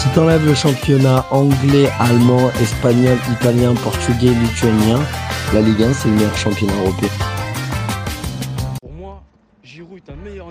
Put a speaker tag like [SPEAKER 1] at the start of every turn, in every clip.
[SPEAKER 1] Si t'enlèves le championnat anglais, allemand, espagnol, italien, portugais, lituanien, la Ligue 1 c'est le meilleur championnat européen.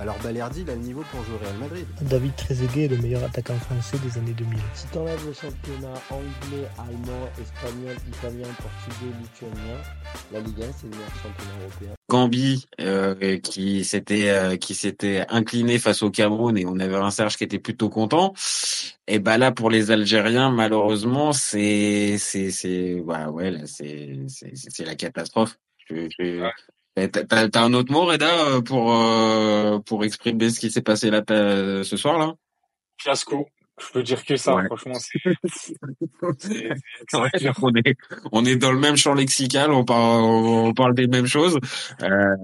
[SPEAKER 2] alors Balerdi il a le niveau pour jouer au Real Madrid.
[SPEAKER 3] David Trezeguet est le meilleur attaquant français des années 2000.
[SPEAKER 1] Si t'enlèves le championnat anglais, allemand, espagnol, italien, portugais, lituanien, la Ligue 1 c'est le meilleur championnat européen.
[SPEAKER 4] Gambi euh, qui s'était euh, qui s'était incliné face au Cameroun et on avait un Serge qui était plutôt content. Et bah là pour les Algériens malheureusement c'est c'est c'est bah ouais là c'est c'est c'est la catastrophe. Je, je... T'as, t'as un autre mot Reda pour euh, pour exprimer ce qui s'est passé là ce soir là?
[SPEAKER 5] Fiasco. Je peux dire que ça, ouais. franchement. C'est...
[SPEAKER 4] on, est, on est dans le même champ lexical, on parle, on parle des mêmes choses. Euh,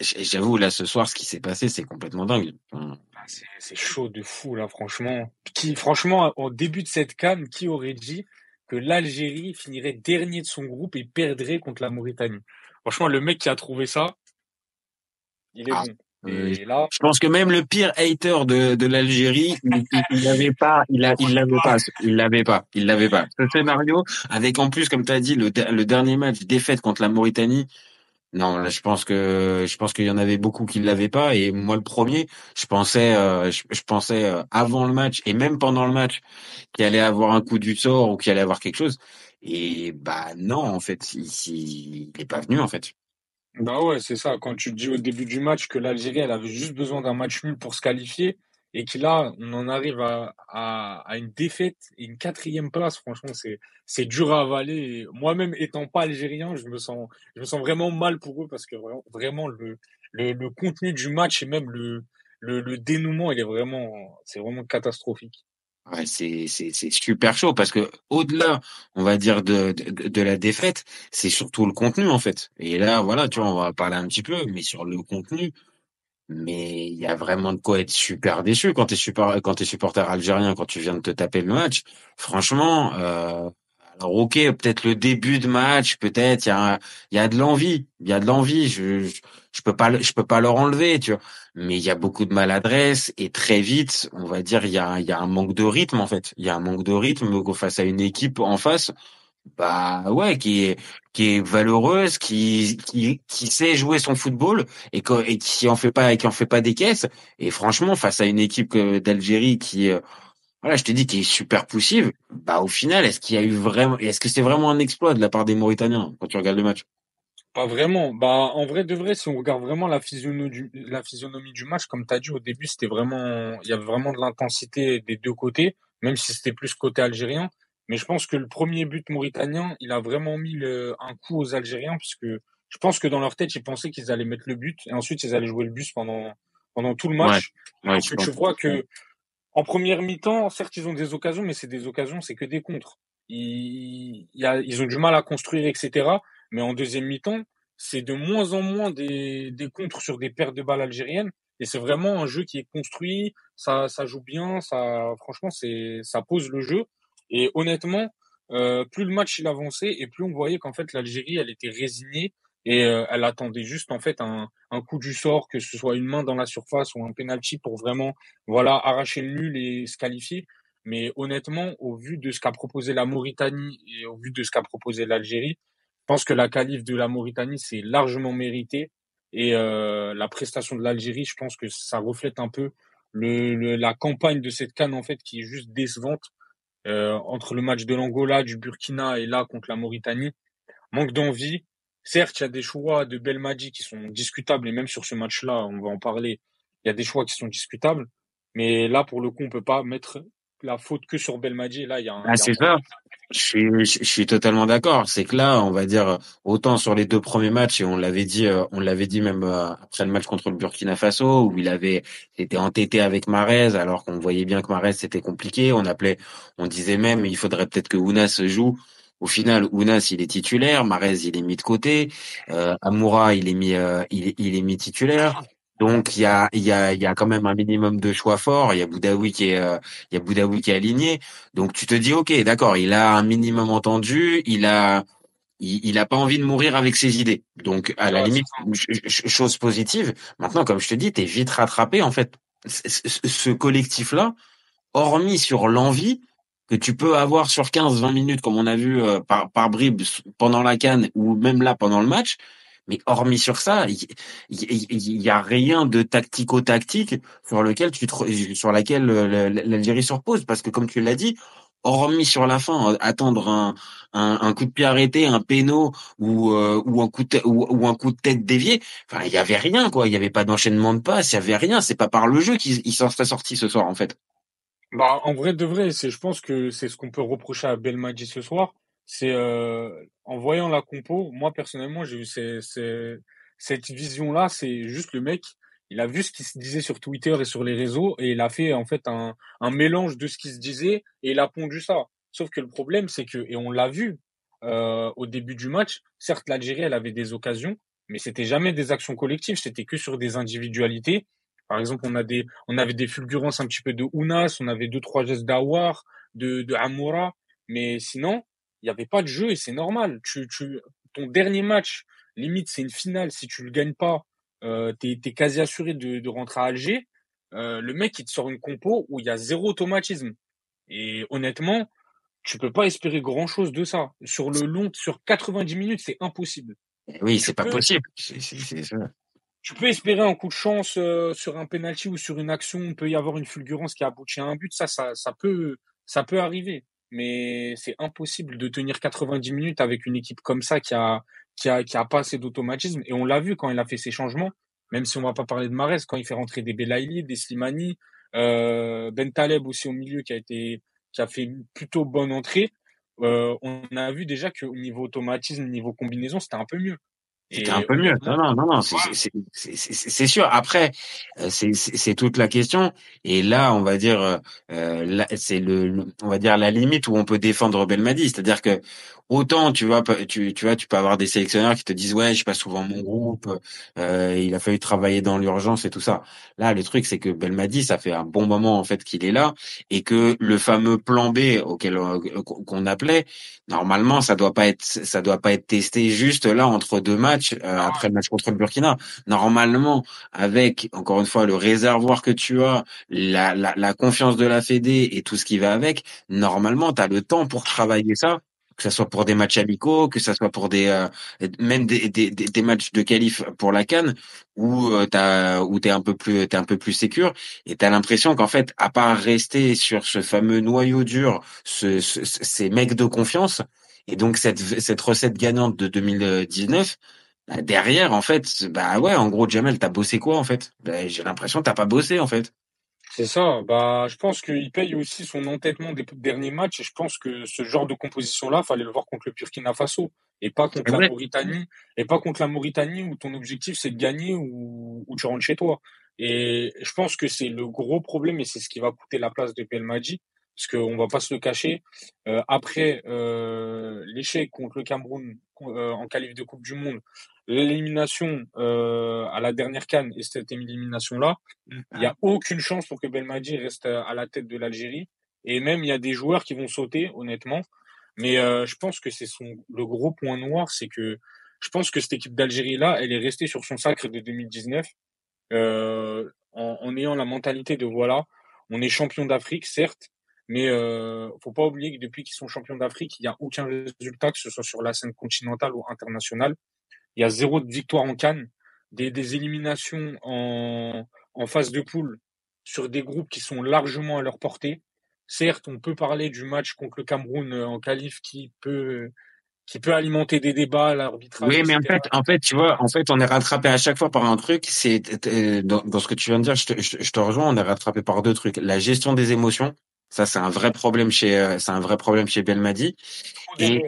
[SPEAKER 4] j'avoue, là, ce soir, ce qui s'est passé, c'est complètement dingue.
[SPEAKER 5] C'est, c'est chaud de fou, là, franchement. Qui, franchement, au début de cette canne, qui aurait dit que l'Algérie finirait dernier de son groupe et perdrait contre la Mauritanie? Franchement, le mec qui a trouvé ça, il est ah. bon.
[SPEAKER 4] Et là, je pense que même le pire hater de, de l'Algérie, il l'avait pas, il a, il l'avait pas, il l'avait pas, il l'avait pas. Ce scénario, avec en plus, comme tu as dit, le, le dernier match défaite contre la Mauritanie. Non, là, je pense que je pense qu'il y en avait beaucoup qui l'avaient pas et moi le premier, je pensais euh, je, je, pensais euh, avant le match et même pendant le match qu'il allait avoir un coup du sort ou qu'il allait avoir quelque chose et bah non en fait, il, il, il est pas venu en fait.
[SPEAKER 5] Bah ouais, c'est ça. Quand tu dis au début du match que l'Algérie, elle avait juste besoin d'un match nul pour se qualifier et que là, on en arrive à, une défaite et une quatrième place, franchement, c'est, c'est dur à avaler. Moi-même, étant pas algérien, je me sens, je me sens vraiment mal pour eux parce que vraiment, le, le, contenu du match et même le, le, dénouement, est vraiment, c'est vraiment catastrophique.
[SPEAKER 4] C'est super chaud parce que au-delà, on va dire de, de, de la défaite, c'est surtout le contenu en fait. Et là, voilà, tu vois, on va parler un petit peu, mais sur le contenu, mais il y a vraiment de quoi être super déçu quand t'es super quand t'es supporter algérien quand tu viens de te taper le match. Franchement, euh, alors ok, peut-être le début de match, peut-être il y a il y a de l'envie, il y a de l'envie. Je, je je peux pas je peux pas leur enlever, tu vois. Mais il y a beaucoup de maladresse et très vite, on va dire il y a il y a un manque de rythme en fait. Il y a un manque de rythme face à une équipe en face bah ouais qui est qui est valeureuse qui qui qui sait jouer son football et, qui en fait pas qui en fait pas des caisses et franchement face à une équipe d'Algérie qui voilà je te dis qui est super poussive bah au final est-ce qu'il y a eu vraiment est-ce que c'est vraiment un exploit de la part des Mauritaniens quand tu regardes le match?
[SPEAKER 5] Pas vraiment. Bah, en vrai de vrai, si on regarde vraiment la physionomie du, la physionomie du match, comme tu as dit au début, c'était vraiment, il y avait vraiment de l'intensité des deux côtés, même si c'était plus côté algérien. Mais je pense que le premier but mauritanien, il a vraiment mis le, un coup aux Algériens, puisque je pense que dans leur tête, ils pensaient qu'ils allaient mettre le but et ensuite ils allaient jouer le bus pendant, pendant tout le match. Ouais, ouais, je vois que en première mi-temps, certes, ils ont des occasions, mais c'est des occasions, c'est que des contres. Ils, y a, ils ont du mal à construire, etc. Mais en deuxième mi-temps, c'est de moins en moins des, des contres sur des pertes de balles algériennes. Et c'est vraiment un jeu qui est construit, ça, ça joue bien, ça, franchement, c'est, ça pose le jeu. Et honnêtement, euh, plus le match il avançait et plus on voyait qu'en fait l'Algérie, elle était résignée et euh, elle attendait juste en fait un, un coup du sort, que ce soit une main dans la surface ou un penalty pour vraiment, voilà, arracher le nul et se qualifier. Mais honnêtement, au vu de ce qu'a proposé la Mauritanie et au vu de ce qu'a proposé l'Algérie, pense que la qualif de la Mauritanie, c'est largement mérité. Et euh, la prestation de l'Algérie, je pense que ça reflète un peu le, la campagne de cette canne, en fait, qui est juste décevante. Euh, entre le match de l'Angola, du Burkina et là contre la Mauritanie. Manque d'envie. certes, il y a des choix de Belmadi qui sont discutables, et même sur ce match-là, on va en parler, il y a des choix qui sont discutables. Mais là, pour le coup, on peut pas mettre la faute que sur Belmadi. Là, il y a un.
[SPEAKER 4] Ah, c'est ça. Je suis, je suis totalement d'accord. C'est que là, on va dire autant sur les deux premiers matchs et on l'avait dit, euh, on l'avait dit même euh, après le match contre le Burkina Faso où il avait été entêté avec Marez alors qu'on voyait bien que Marez c'était compliqué. On appelait, on disait même il faudrait peut-être que Ounas joue. Au final, Ounas il est titulaire, Marez il est mis de côté, euh, Amoura il est mis, euh, il est mis titulaire. Donc il y a il y a il y a quand même un minimum de choix forts. Il y a Boudaoui qui est euh, il y a Boudaoui qui est aligné. Donc tu te dis ok d'accord il a un minimum entendu. Il a il, il a pas envie de mourir avec ses idées. Donc à la limite chose positive. Maintenant comme je te dis t'es vite rattrapé en fait. Ce collectif là, hormis sur l'envie que tu peux avoir sur 15-20 minutes comme on a vu euh, par par bribes pendant la canne ou même là pendant le match mais hormis sur ça, il y, a rien de tactico-tactique sur lequel tu sur laquelle l'Algérie se repose. Parce que comme tu l'as dit, hormis sur la fin, attendre un, un, coup de pied arrêté, un péno ou euh, ou un coup de ou, un coup de tête dévié, enfin il y avait rien quoi, il y avait pas d'enchaînement de passes, il y avait rien, c'est pas par le jeu qu'il s'en serait sorti ce soir en fait.
[SPEAKER 5] Bah en vrai de vrai, c'est je pense que c'est ce qu'on peut reprocher à Belmadi ce soir, c'est euh, en voyant la compo, moi personnellement, j'ai eu cette vision-là. C'est juste le mec, il a vu ce qui se disait sur Twitter et sur les réseaux et il a fait en fait un, un mélange de ce qui se disait et il a pondu ça. Sauf que le problème, c'est que et on l'a vu euh, au début du match. Certes, l'Algérie, elle avait des occasions, mais c'était jamais des actions collectives. C'était que sur des individualités. Par exemple, on a des, on avait des fulgurances un petit peu de Ounas, on avait deux trois gestes d'Awar, de, de Amoura, mais sinon, il n'y avait pas de jeu et c'est normal. Tu, tu, ton dernier match, limite, c'est une finale. Si tu le gagnes pas, euh, tu es, quasi assuré de, de rentrer à Alger. Euh, le mec, il te sort une compo où il y a zéro automatisme. Et honnêtement, tu peux pas espérer grand chose de ça. Sur le long, sur 90 minutes, c'est impossible.
[SPEAKER 4] Oui, c'est pas possible.
[SPEAKER 5] Tu peux espérer un coup de chance euh, sur un penalty ou sur une action. Il peut y avoir une fulgurance qui aboutit à un but. Ça, ça, ça peut, ça peut arriver mais c'est impossible de tenir 90 minutes avec une équipe comme ça qui a qui a qui a pas assez d'automatisme. Et on l'a vu quand il a fait ses changements même si on va pas parler de Marès quand il fait rentrer des Belaïli, des Slimani, euh, Ben Taleb aussi au milieu qui a été qui a fait plutôt bonne entrée euh, on a vu déjà qu'au niveau automatisme niveau combinaison c'était un peu mieux
[SPEAKER 4] c'était un peu mieux. Non, non, non, non, c'est sûr. Après, euh, c'est toute la question. Et là, on va dire, euh, c'est le, on va dire la limite où on peut défendre Belmadi. C'est-à-dire que autant tu vois, tu, tu vois, tu peux avoir des sélectionneurs qui te disent ouais, je passe souvent mon groupe. Euh, il a fallu travailler dans l'urgence et tout ça. Là, le truc, c'est que Belmadi, ça fait un bon moment en fait qu'il est là et que le fameux plan B auquel euh, qu'on appelait, normalement, ça doit pas être, ça doit pas être testé juste là entre deux matchs euh, après le match contre le Burkina. Normalement, avec encore une fois le réservoir que tu as, la, la, la confiance de la Fédé et tout ce qui va avec, normalement, tu as le temps pour travailler ça que ce soit pour des matchs amicaux, que ce soit pour des euh, même des, des, des, matchs de qualif pour la Cannes où euh, t'as où t'es un peu plus t'es un peu plus et t'as l'impression qu'en fait à part rester sur ce fameux noyau dur, ce, ces mecs de confiance et donc cette cette recette gagnante de 2019 bah, derrière, en fait, bah ouais, en gros, Jamel, t'as bossé quoi en fait? Bah, J'ai l'impression que t'as pas bossé en fait.
[SPEAKER 5] C'est ça. Bah, je pense qu'il paye aussi son entêtement des derniers matchs. Et je pense que ce genre de composition-là, fallait le voir contre le Burkina Faso et pas contre la Mauritanie. Et pas contre la Mauritanie où ton objectif c'est de gagner ou, ou tu rentres chez toi. Et je pense que c'est le gros problème et c'est ce qui va coûter la place de Pelmadi parce qu'on va pas se le cacher. Euh, après euh, l'échec contre le Cameroun euh, en qualif de Coupe du Monde, l'élimination à la dernière canne et cette élimination-là, il n'y a aucune chance pour que Belmadi reste à la tête de l'Algérie. Et même, il y a des joueurs qui vont sauter, honnêtement. Mais je pense que c'est son le gros point noir, c'est que je pense que cette équipe d'Algérie-là, elle est restée sur son sacre de 2019 euh, en, en, ayant la mentalité de voilà, on est champion d'Afrique, certes, mais euh, faut pas oublier que depuis qu'ils sont champions d'Afrique, il n'y a aucun résultat, que ce soit sur la scène continentale ou internationale, il y a zéro victoire en Cannes, des, des éliminations en, en phase de poule sur des groupes qui sont largement à leur portée. Certes, on peut parler du match contre le Cameroun euh, en qualif qui peut qui peut alimenter des débats, l'arbitrage.
[SPEAKER 4] Oui, mais en fait, en fait, tu vois, en fait, on est rattrapé à chaque fois par un truc. C'est euh, dans, dans ce que tu viens de dire, je te, je, te- je te rejoins. On est rattrapé par deux trucs. La gestion des émotions, ça, c'est un vrai problème chez, euh, c'est un vrai problème chez Belmadi. Et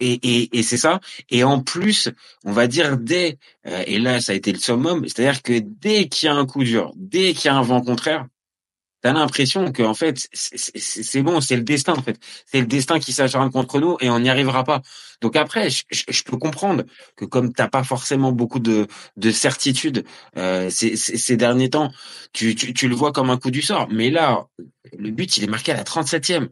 [SPEAKER 4] et, et, et c'est ça. Et en plus, on va dire dès, euh, et là, ça a été le summum, c'est-à-dire que dès qu'il y a un coup dur, dès qu'il y a un vent contraire, t'as l'impression que fait, c'est bon, c'est le destin en fait. C'est le destin qui s'acharne contre nous et on n'y arrivera pas. Donc après, je, peux comprendre que comme t'as pas forcément beaucoup de, de certitude euh, ces, derniers temps, tu, tu, tu le vois comme un coup du sort. Mais là, le but, il est marqué à la 37e.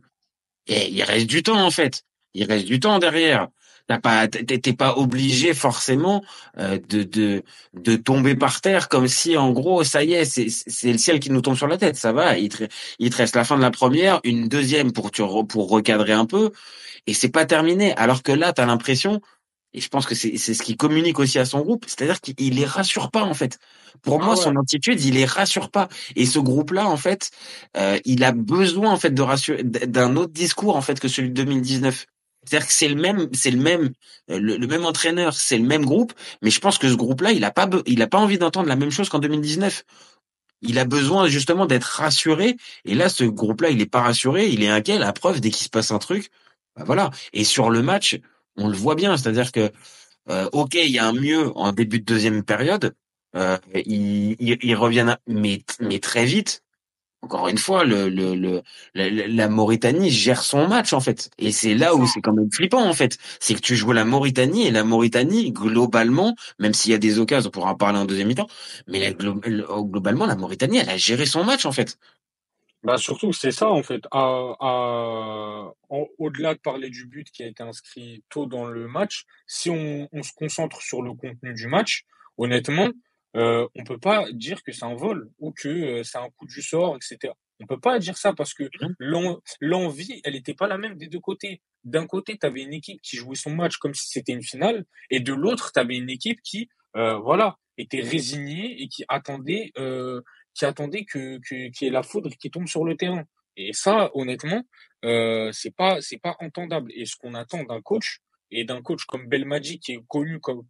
[SPEAKER 4] Et il reste du temps en fait. Il reste du temps derrière. T'as pas, t'es pas obligé forcément euh, de, de de tomber par terre comme si en gros ça y est, c'est c'est le ciel qui nous tombe sur la tête. Ça va. Il te, il te reste la fin de la première, une deuxième pour tu pour recadrer un peu, et c'est pas terminé. Alors que là, t'as l'impression, et je pense que c'est c'est ce qui communique aussi à son groupe, c'est-à-dire qu'il les rassure pas en fait. Pour
[SPEAKER 5] Ah
[SPEAKER 4] moi,
[SPEAKER 5] ouais.
[SPEAKER 4] son attitude, il les rassure pas. Et ce groupe-là, en fait, euh, il a besoin en fait de rassurer d'un autre discours en fait que celui de 2019. C'est-à-dire que c'est le même, c'est le même, euh, le, même entraîneur, c'est le même groupe, mais je pense que ce groupe-là, il a pas, il a pas envie d'entendre la même chose qu'en 2019. Il a besoin justement d'être rassuré. Et là, ce groupe-là, il est pas rassuré, il est inquiet. La preuve, dès qu'il se passe un truc, bah voilà. Et sur le match, on le voit bien, c'est-à-dire que euh, ok, il y a un mieux en début de deuxième période. Euh, ils, mais mais très vite. Encore une fois, le, le, le, la, la Mauritanie gère son match en fait, et c'est là où c'est quand même flippant en fait. C'est que tu joues la Mauritanie et la Mauritanie globalement, même s'il y a des occasions, on pourra en parler en deuxième mi-temps, mais la, glo- globalement la Mauritanie, elle a géré son match en fait.
[SPEAKER 5] Bah surtout, c'est ça en fait. À, à- en- au-delà de parler du but qui a été inscrit tôt dans le match, si on, on se concentre sur le contenu du match, honnêtement, euh, on peut pas dire que c'est un vol ou que euh, c'est un coup du sort, etc. On peut pas dire ça parce que l'en- l'envie, elle n'était pas la même des deux côtés. D'un côté, tu avais une équipe qui jouait son match comme si c'était une finale, et de l'autre, tu avais une équipe qui, euh, voilà, était résignée et qui attendait, euh, qui attendait que que- qu'il y ait la foudre qui tombe sur le terrain. Et ça, honnêtement, euh, c'est pas c'est pas entendable. Et ce qu'on attend d'un coach et d'un coach comme Belmadi qui est connu comme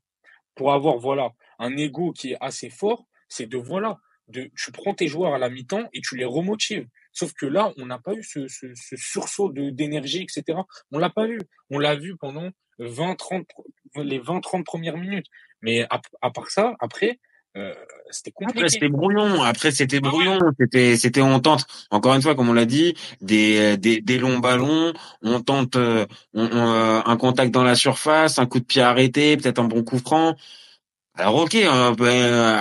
[SPEAKER 5] pour avoir voilà un ego qui est assez fort, c'est de voilà de tu prends tes joueurs à la mi-temps et tu les remotives. Sauf que là, on n'a pas eu ce, ce, ce sursaut de d'énergie, etc. On l'a pas vu. On l'a vu pendant 20, 30, les 20, 30 premières minutes. Mais à, à part ça, après, euh, c'était
[SPEAKER 4] Après
[SPEAKER 5] compliqué.
[SPEAKER 4] c'était brouillon, après c'était brouillon, c'était c'était on tente encore une fois comme on l'a dit des des des longs ballons, on tente euh, on- on, euh, un contact dans la surface, un coup de pied arrêté, peut-être un bon coup franc. Alors OK, un peu, euh,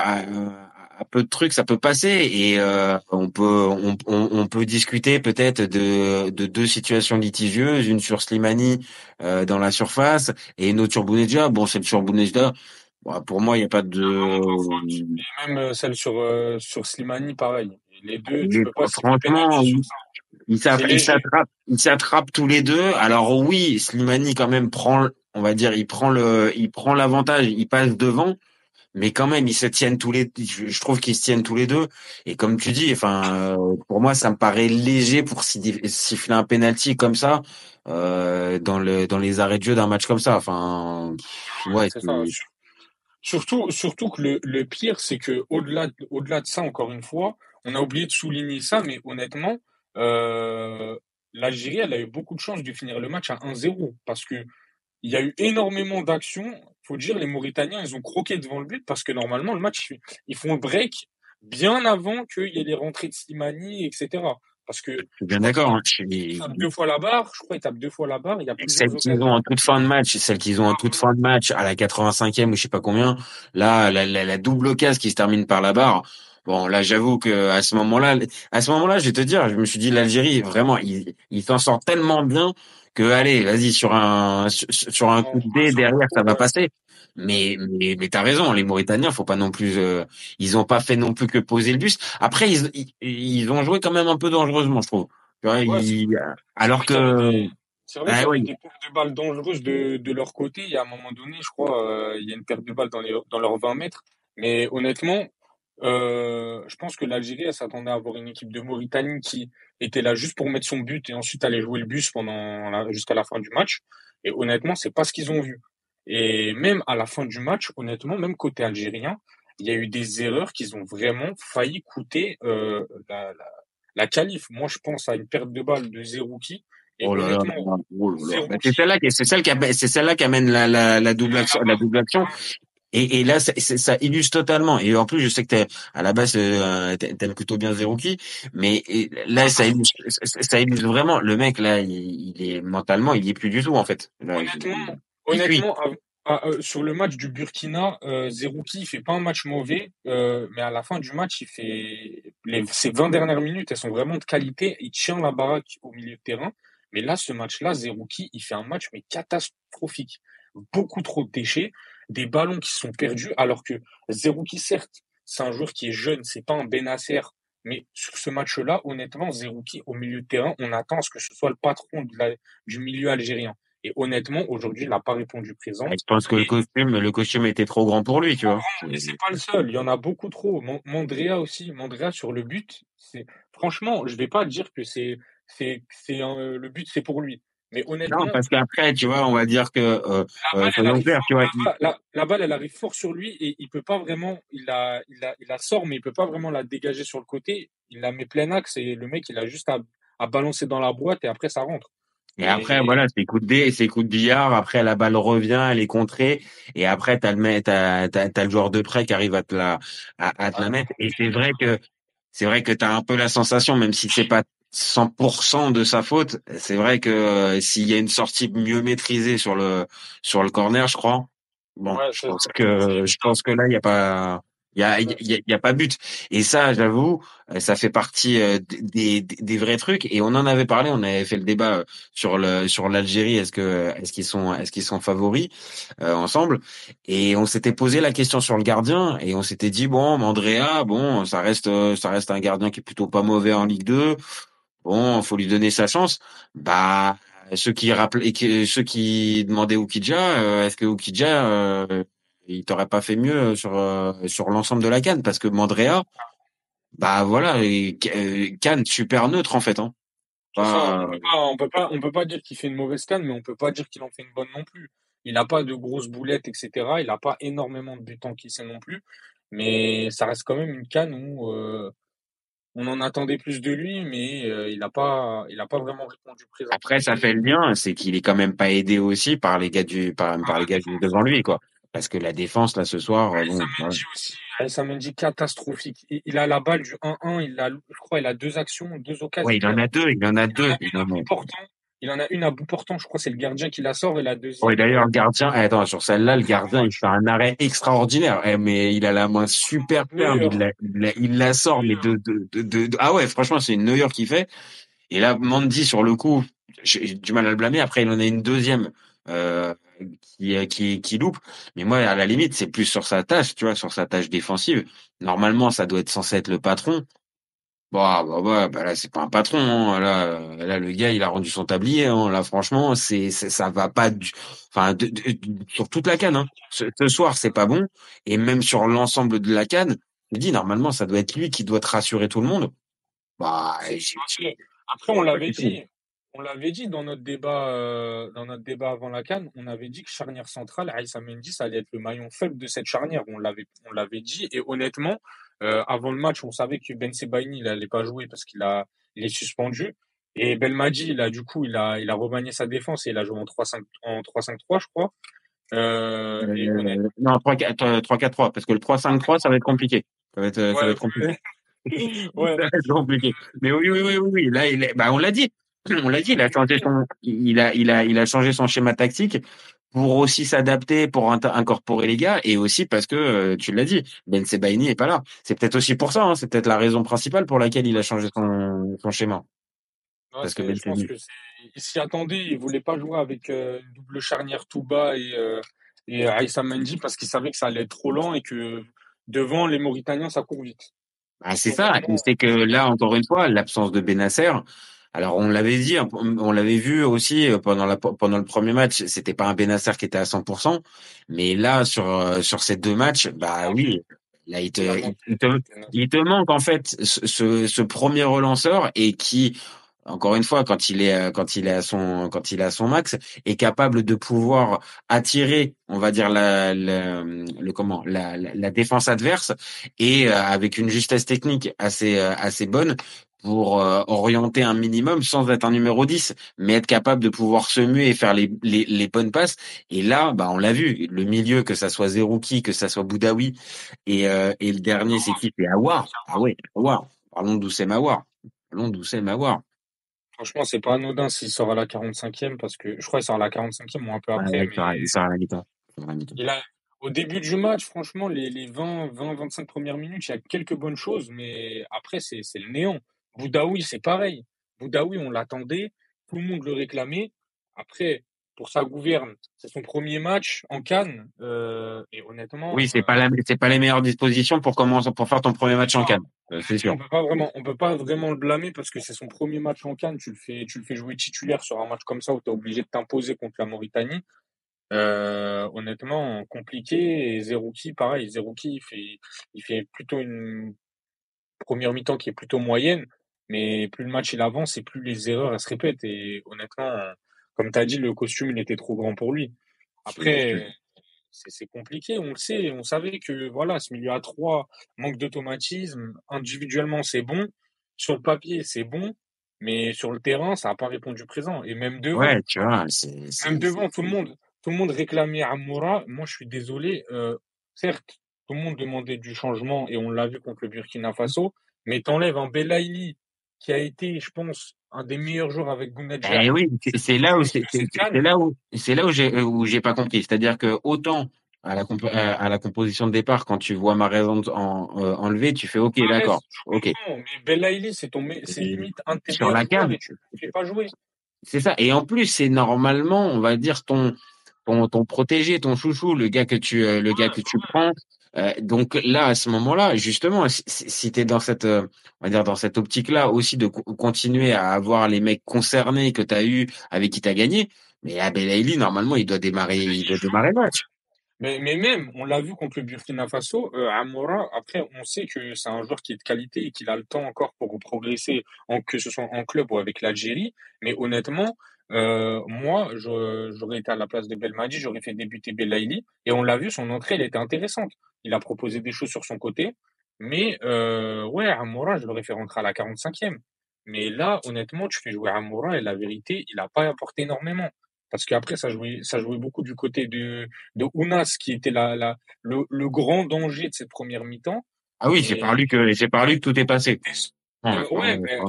[SPEAKER 4] un peu de trucs ça peut passer et euh, on peut on, peut discuter peut-être de de deux situations litigieuses, une sur Slimani euh, dans la surface et une autre sur Bounedjah. Bon, celle sur Bounedjah, bon, pour moi il y a pas de
[SPEAKER 5] Et même euh, celle sur euh, sur Slimani, pareil. Les deux,
[SPEAKER 4] Les-
[SPEAKER 5] tu peux pas citer
[SPEAKER 4] franchement, ils s'attrapent, ils s'attrapent tous les deux. Alors oui, Slimani quand même prend, on va dire, il prend le, il prend l'avantage, il passe devant, mais quand même ils se tiennent tous les, je trouve qu'ils se tiennent tous les deux. Et comme tu dis, enfin, euh, pour moi ça me paraît léger pour si- siffler un penalty comme ça euh, dans le, dans les arrêts de jeu d'un match comme ça. Enfin, ouais,
[SPEAKER 5] Surtout, surtout que le, le pire, c'est que au-delà, de- au-delà de ça, encore une fois, on a oublié de souligner ça, mais honnêtement, euh, l'Algérie, elle a eu beaucoup de chance de finir le match à 1-0 parce que il y a eu énormément d'actions. Faut dire, les Mauritaniens, ils ont croqué devant le but parce que normalement, le match, ils font le break bien avant qu'il y ait les rentrées de Slimani, etc. Parce que
[SPEAKER 4] je suis bien d'accord. hein,
[SPEAKER 5] ils tapent deux fois la barre, je crois qu'ils tapent deux fois la barre, il y a
[SPEAKER 4] Celles qu'ils ont en toute fin de match, celles qu'ils ont en toute fin de match à la 85e ou je sais pas combien, là, la, la, la double case qui se termine par la barre. Bon, là, j'avoue que à ce moment-là, à ce moment-là, je vais te dire, je me suis dit, l'Algérie, vraiment, il, il s'en sort tellement bien que, allez, vas-y, sur un, sur, un coup de dé derrière, ça va passer. Mais, mais, mais t'as raison, les Mauritaniens, faut pas non plus, euh, ils ont pas fait non plus que poser le bus. Après, ils, ils, ils ont joué quand même un peu dangereusement, je trouve. Tu vois,
[SPEAKER 5] Ouais,
[SPEAKER 4] ils- alors que,
[SPEAKER 5] des- c'est vrai
[SPEAKER 4] Ah
[SPEAKER 5] qu'il y avait
[SPEAKER 4] oui.
[SPEAKER 5] des pertes de balles dangereuses de, de leur côté. Il y a un moment donné, je crois, euh, il y a une perte de balles dans, les, dans leurs 20 mètres. Mais honnêtement, euh, je pense que l'Algérie, elle s'attendait à avoir une équipe de Mauritanie qui était là juste pour mettre son but et ensuite aller jouer le bus pendant la- jusqu'à la fin du match. Et honnêtement, c'est pas ce qu'ils ont vu. Et même à la fin du match, honnêtement, même côté algérien, il y a eu des erreurs qui ont vraiment failli coûter euh, la, la, la qualif. Moi, je pense à une perte de balle de Zerouki.
[SPEAKER 4] Oh là là, oh là c'est celle-là qui, c'est celle qui, c'est celle-là qui amène la, la, la double action, la double action. Et, et là, c'est- ça illustre totalement. Et en plus, je sais que t'es, à la base, euh, t'a- t'aimes plutôt bien Zerouki, mais là, ça illustre, ça ça illustre vraiment. Le mec, là, il, il est mentalement, il y est plus du tout, en fait. Là,
[SPEAKER 5] Honnêtement, honnêtement à- euh, sur le match du Burkina, euh, Zerouki, il fait pas un match mauvais, euh, mais à la fin du match, il fait les, ses 20 dernières minutes, elles sont vraiment de qualité. Il tient la baraque au milieu de terrain. Mais là, ce match-là, Zerouki, il fait un match mais catastrophique. Beaucoup trop de déchets, des ballons qui sont perdus, alors que Zerouki, certes, c'est un joueur qui est jeune, c'est pas un Benacer. Mais sur ce match-là, honnêtement, Zerouki, au milieu de terrain, on attend à ce que ce soit le patron de la- du milieu algérien. Et honnêtement, aujourd'hui, il n'a pas répondu présent.
[SPEAKER 4] Je pense que le costume, le costume était trop grand pour lui, tu vois.
[SPEAKER 5] Et c'est pas le seul, il y en a beaucoup trop. Mandrea aussi, Mandrea sur le but, c'est franchement, je vais pas dire que c'est c'est c'est un- le but c'est pour lui, mais honnêtement,
[SPEAKER 4] Non, parce qu'après, tu vois, on va dire que, euh,
[SPEAKER 5] la
[SPEAKER 4] euh,
[SPEAKER 5] balle,
[SPEAKER 4] tu vois.
[SPEAKER 5] la, la- la balle, elle arrive fort sur lui et il peut pas vraiment, il la, il la, il la sort, mais il peut pas vraiment la dégager sur le côté. Il la met plein axe et le mec, il a juste à, à balancer dans la boîte et après ça rentre.
[SPEAKER 4] Et après, voilà, c'est coup de dé, c'est coup de billard. Après, la balle revient, elle est contrée. Et après, t'as le, t'as, t'as, t'as le joueur de près qui arrive à te la, à, à te la mettre. Et c'est vrai que, c'est vrai que t'as un peu la sensation, même si c'est pas 100% de sa faute, c'est vrai que euh, s'il y a une sortie mieux maîtrisée sur le, sur le corner, je crois. Bon,
[SPEAKER 5] Ouais,
[SPEAKER 4] je pense que, je pense que là, il y a pas, il y a, y a, y a pas but. Et ça, j'avoue, euh, ça fait partie euh, des, des, des vrais trucs. Et on en avait parlé, on avait fait le débat sur le sur l'Algérie. Est-ce que est-ce qu'ils sont est-ce qu'ils sont favoris euh, ensemble Et on s'était posé la question sur le gardien et on s'était dit bon, Mandrea, bon, ça reste ça reste un gardien qui est plutôt pas mauvais en Ligue 2. Bon, faut lui donner sa chance. Bah ceux qui rappelaient ceux qui demandaient Oukidja, euh, est-ce que Oukidja euh, il t'aurait pas fait mieux sur euh, sur l'ensemble de la canne? Parce que Mandrea bah voilà canne super neutre en fait hein.
[SPEAKER 5] Peut pas, on peut pas, on peut pas dire qu'il fait une mauvaise canne, mais on peut pas dire qu'il en fait une bonne non plus. Il n'a pas de grosses boulettes, etc. Il n'a pas énormément de buts encaissés non plus, mais ça reste quand même une canne où euh, on en attendait plus de lui, mais euh, il n'a pas, il a pas vraiment répondu présent.
[SPEAKER 4] Après, ça fait le lien, c'est qu'il est quand même pas aidé aussi par les gars du, par, par les gars du- devant lui, quoi. Parce que la défense, là, ce soir, euh, bon.
[SPEAKER 5] Ça me dit catastrophique. Il, il a la balle du 1-1, il a, je crois, il a deux actions, deux occasions.
[SPEAKER 4] Ouais, il en a deux, il en a deux. Il en a-
[SPEAKER 5] bout portant. Il en a une à bout portant, je crois, c'est le gardien qui la sort et la deuxième.
[SPEAKER 4] Ouais, d'ailleurs, le gardien, eh, attends, sur celle-là, le gardien, il fait un arrêt extraordinaire. Eh, mais il a la main super ferme, il la, il la, il la sort, mais de, de, de, ah ouais, franchement, c'est une Neuer qui fait. Et là, Mandy, sur le coup, j'ai j'ai du mal à le blâmer. Après, il en a une deuxième, euh, qui, qui, qui loupe. Mais moi, à la limite, c'est plus sur sa tâche, tu vois, sur sa tâche défensive. Normalement, ça doit être censé être le patron. Bah, bah, bah, bah là, c'est pas un patron. hein. Là, euh, là, le gars, il a rendu son tablier. hein. Là, franchement, c'est, c'est- ça va pas du, enfin, de- de- de- sur toute la canne. Hein. Ce, ce soir, c'est pas bon. Et même sur l'ensemble de la canne, je dis normalement, ça doit être lui qui doit te rassurer tout le monde. Bah, j'ai-
[SPEAKER 5] Après, on l'avait dit, on l'avait dit dans notre débat, euh, dans notre débat avant la Cannes, on avait dit que charnière centrale, Aïssa Mendy, ça allait être le maillon faible de cette charnière. On l'avait, on l'avait dit. Et honnêtement, euh, avant le match, on savait que Ben Sebaini, il allait pas jouer parce qu'il a, il est suspendu. Et Belmadi, il a, du coup, il a, il a remanié sa défense et il a joué en 3-5, en 3-5-3, je crois. Euh, et
[SPEAKER 4] Euh, non, 3-4-3, parce que le 3-5-3, ça va être compliqué. Ça va être, ça va
[SPEAKER 5] Ouais,
[SPEAKER 4] être compliqué.
[SPEAKER 5] ouais.
[SPEAKER 4] Ça va être compliqué. Mais oui, oui, oui, oui, oui. Là, il est, bah, on l'a dit. On l'a dit, il a changé son, il a, il a, il a changé son schéma tactique pour aussi s'adapter, pour incorporer les gars, et aussi parce que, euh, tu l'as dit, Ben Sebaini est pas là. C'est peut-être aussi pour ça, hein, c'est peut-être la raison principale pour laquelle il a changé son, son schéma.
[SPEAKER 5] Ouais,
[SPEAKER 4] Parce que Ben
[SPEAKER 5] je pense que il s'y attendait, il voulait pas jouer avec euh, une double charnière tout bas et, euh, et Aïssa Mendy parce qu'il savait que ça allait être trop lent et que devant les Mauritaniens, ça court vite.
[SPEAKER 4] Bah, c'est ça. C'est que là, encore une fois, l'absence de Benasser. Alors, on l'avait dit, hein, on l'avait vu aussi euh, pendant la, pendant le premier match. C'était pas un Benasser qui était à 100%. Mais là, sur, euh, sur ces deux matchs, bah oui. Là, il te, il, te, il te manque, en fait, ce, ce, premier relanceur et qui, encore une fois, quand il est euh, quand il est à son quand il est à son max, est capable de pouvoir attirer, on va dire la, la le comment la, la, défense adverse et avec une justesse technique assez assez bonne pour orienter un minimum sans être un numéro 10, mais être capable de pouvoir se muer et faire les, les, les bonnes passes. Et là, bah on l'a vu, le milieu, que ça soit Zerouki, que ça soit Boudaoui, et, et le dernier, c'est qui? C'est Awar. Ah ouais, Awar. Parlons d'Oussem Awar. Parlons d'Oussem Awar.
[SPEAKER 5] Franchement, c'est pas anodin s'il sort à la 45e parce que je crois qu'il sort à la 45e ou un peu après.
[SPEAKER 4] il sort à la mi-temps.
[SPEAKER 5] au début du match, franchement, les, les 20, 20, 25 premières minutes, il y a quelques bonnes choses, mais après, c'est le néant. Boudaoui, c'est pareil. Boudaoui, on l'attendait, tout le monde le réclamait. Après, pour sa gouverne. C'est son premier match en Cannes euh, et honnêtement.
[SPEAKER 4] Oui, c'est pas la, c'est pas les meilleures dispositions pour commencer pour faire ton premier match en Cannes. Euh, c'est sûr.
[SPEAKER 5] On peut pas vraiment, on peut pas vraiment le blâmer parce que c'est son premier match en Cannes. Tu le fais, tu le fais jouer titulaire sur un match comme ça où tu es obligé de t'imposer contre la Mauritanie. Euh, honnêtement, compliqué. Et Zerouki, pareil. Zerouki, il fait, il fait plutôt une première mi-temps qui est plutôt moyenne. Mais plus le match il avance et plus les erreurs elles se répètent. Et honnêtement, comme tu as dit, le costume, il était trop grand pour lui. Après, c'est compliqué, on le sait. On savait que voilà, ce milieu à trois manque d'automatisme. Individuellement, c'est bon. Sur le papier, c'est bon. Mais sur le terrain, ça n'a pas répondu présent. Et même devant,
[SPEAKER 4] ouais, tu vois,
[SPEAKER 5] même devant tout le monde, tout le monde réclamait Amoura. Moi, je suis désolé. Euh, certes, tout le monde demandait du changement et on l'a vu contre le Burkina Faso. Mais t'enlèves un Belaïli qui a été, je pense, un des meilleurs joueurs avec Bounedjah.
[SPEAKER 4] Eh oui, c'est là où c'est là où c'est là où j'ai où j'ai pas compris. C'est-à-dire que autant à la, à la composition de départ, quand tu vois ma raison en, euh, enlever, tu fais OK, d'accord, OK.
[SPEAKER 5] mais Belaïli, c'est ton, c'est limite un
[SPEAKER 4] sur la carte.
[SPEAKER 5] Tu pas jouer.
[SPEAKER 4] C'est ça. Et en plus, c'est normalement, on va dire ton ton, ton protégé, ton chouchou, le gars que tu euh, le gars que tu prends, euh, donc là, à ce moment-là, justement, si, si tu es dans cette, euh, on va dire dans cette optique-là aussi de continuer à avoir les mecs concernés que tu as eu, avec qui tu as gagné, mais Abel normalement, il doit démarrer, il doit démarrer le match.
[SPEAKER 5] Mais, mais même, on l'a vu contre le Burkina Faso, euh, Amora, après, on sait que c'est un joueur qui est de qualité et qu'il a le temps encore pour progresser, en, que ce soit en club ou avec l'Algérie. Mais honnêtement, euh, moi, j'aurais été à la place de Belmadi, j'aurais fait débuter Belaïli. Et on l'a vu, son entrée, elle était intéressante. Il a proposé des choses sur son côté. Mais euh, ouais, Amoura, je l'aurais fait rentrer à la 45e. Mais là, honnêtement, tu fais jouer Amoura et la vérité, il n'a pas apporté énormément. Parce qu'après, ça jouait, ça jouait beaucoup du côté de, de Ounas, qui était la, la, le, le grand danger de cette première mi-temps.
[SPEAKER 4] Ah oui, c'est par lui que, c'est par lui que tout est passé.
[SPEAKER 5] Euh, ouais, mais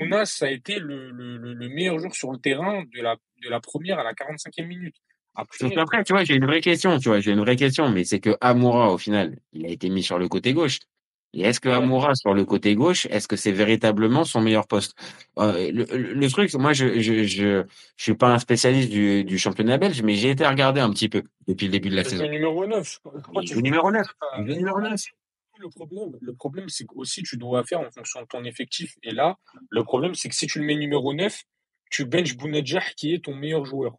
[SPEAKER 5] Ounas, ça a été le, le, le meilleur joueur sur le terrain de la, de la première à la 45e minute.
[SPEAKER 4] Après, après, tu vois, j'ai une vraie question, tu vois, j'ai une vraie question, mais c'est que Amoura, au final, il a été mis sur le côté gauche. Et est-ce que Amoura sur le côté gauche, est-ce que c'est véritablement son meilleur poste? Euh, le, le, truc, moi, je, je, je, je suis pas un spécialiste du, du championnat belge, mais j'ai été regarder un petit peu depuis le début de la saison.
[SPEAKER 5] Le numéro 9.
[SPEAKER 4] Le numéro 9. Le numéro 9
[SPEAKER 5] le problème, le problème c'est aussi tu dois faire en fonction de ton effectif. Et là, le problème, c'est que si tu le mets numéro 9, tu benches Bounedjah qui est ton meilleur joueur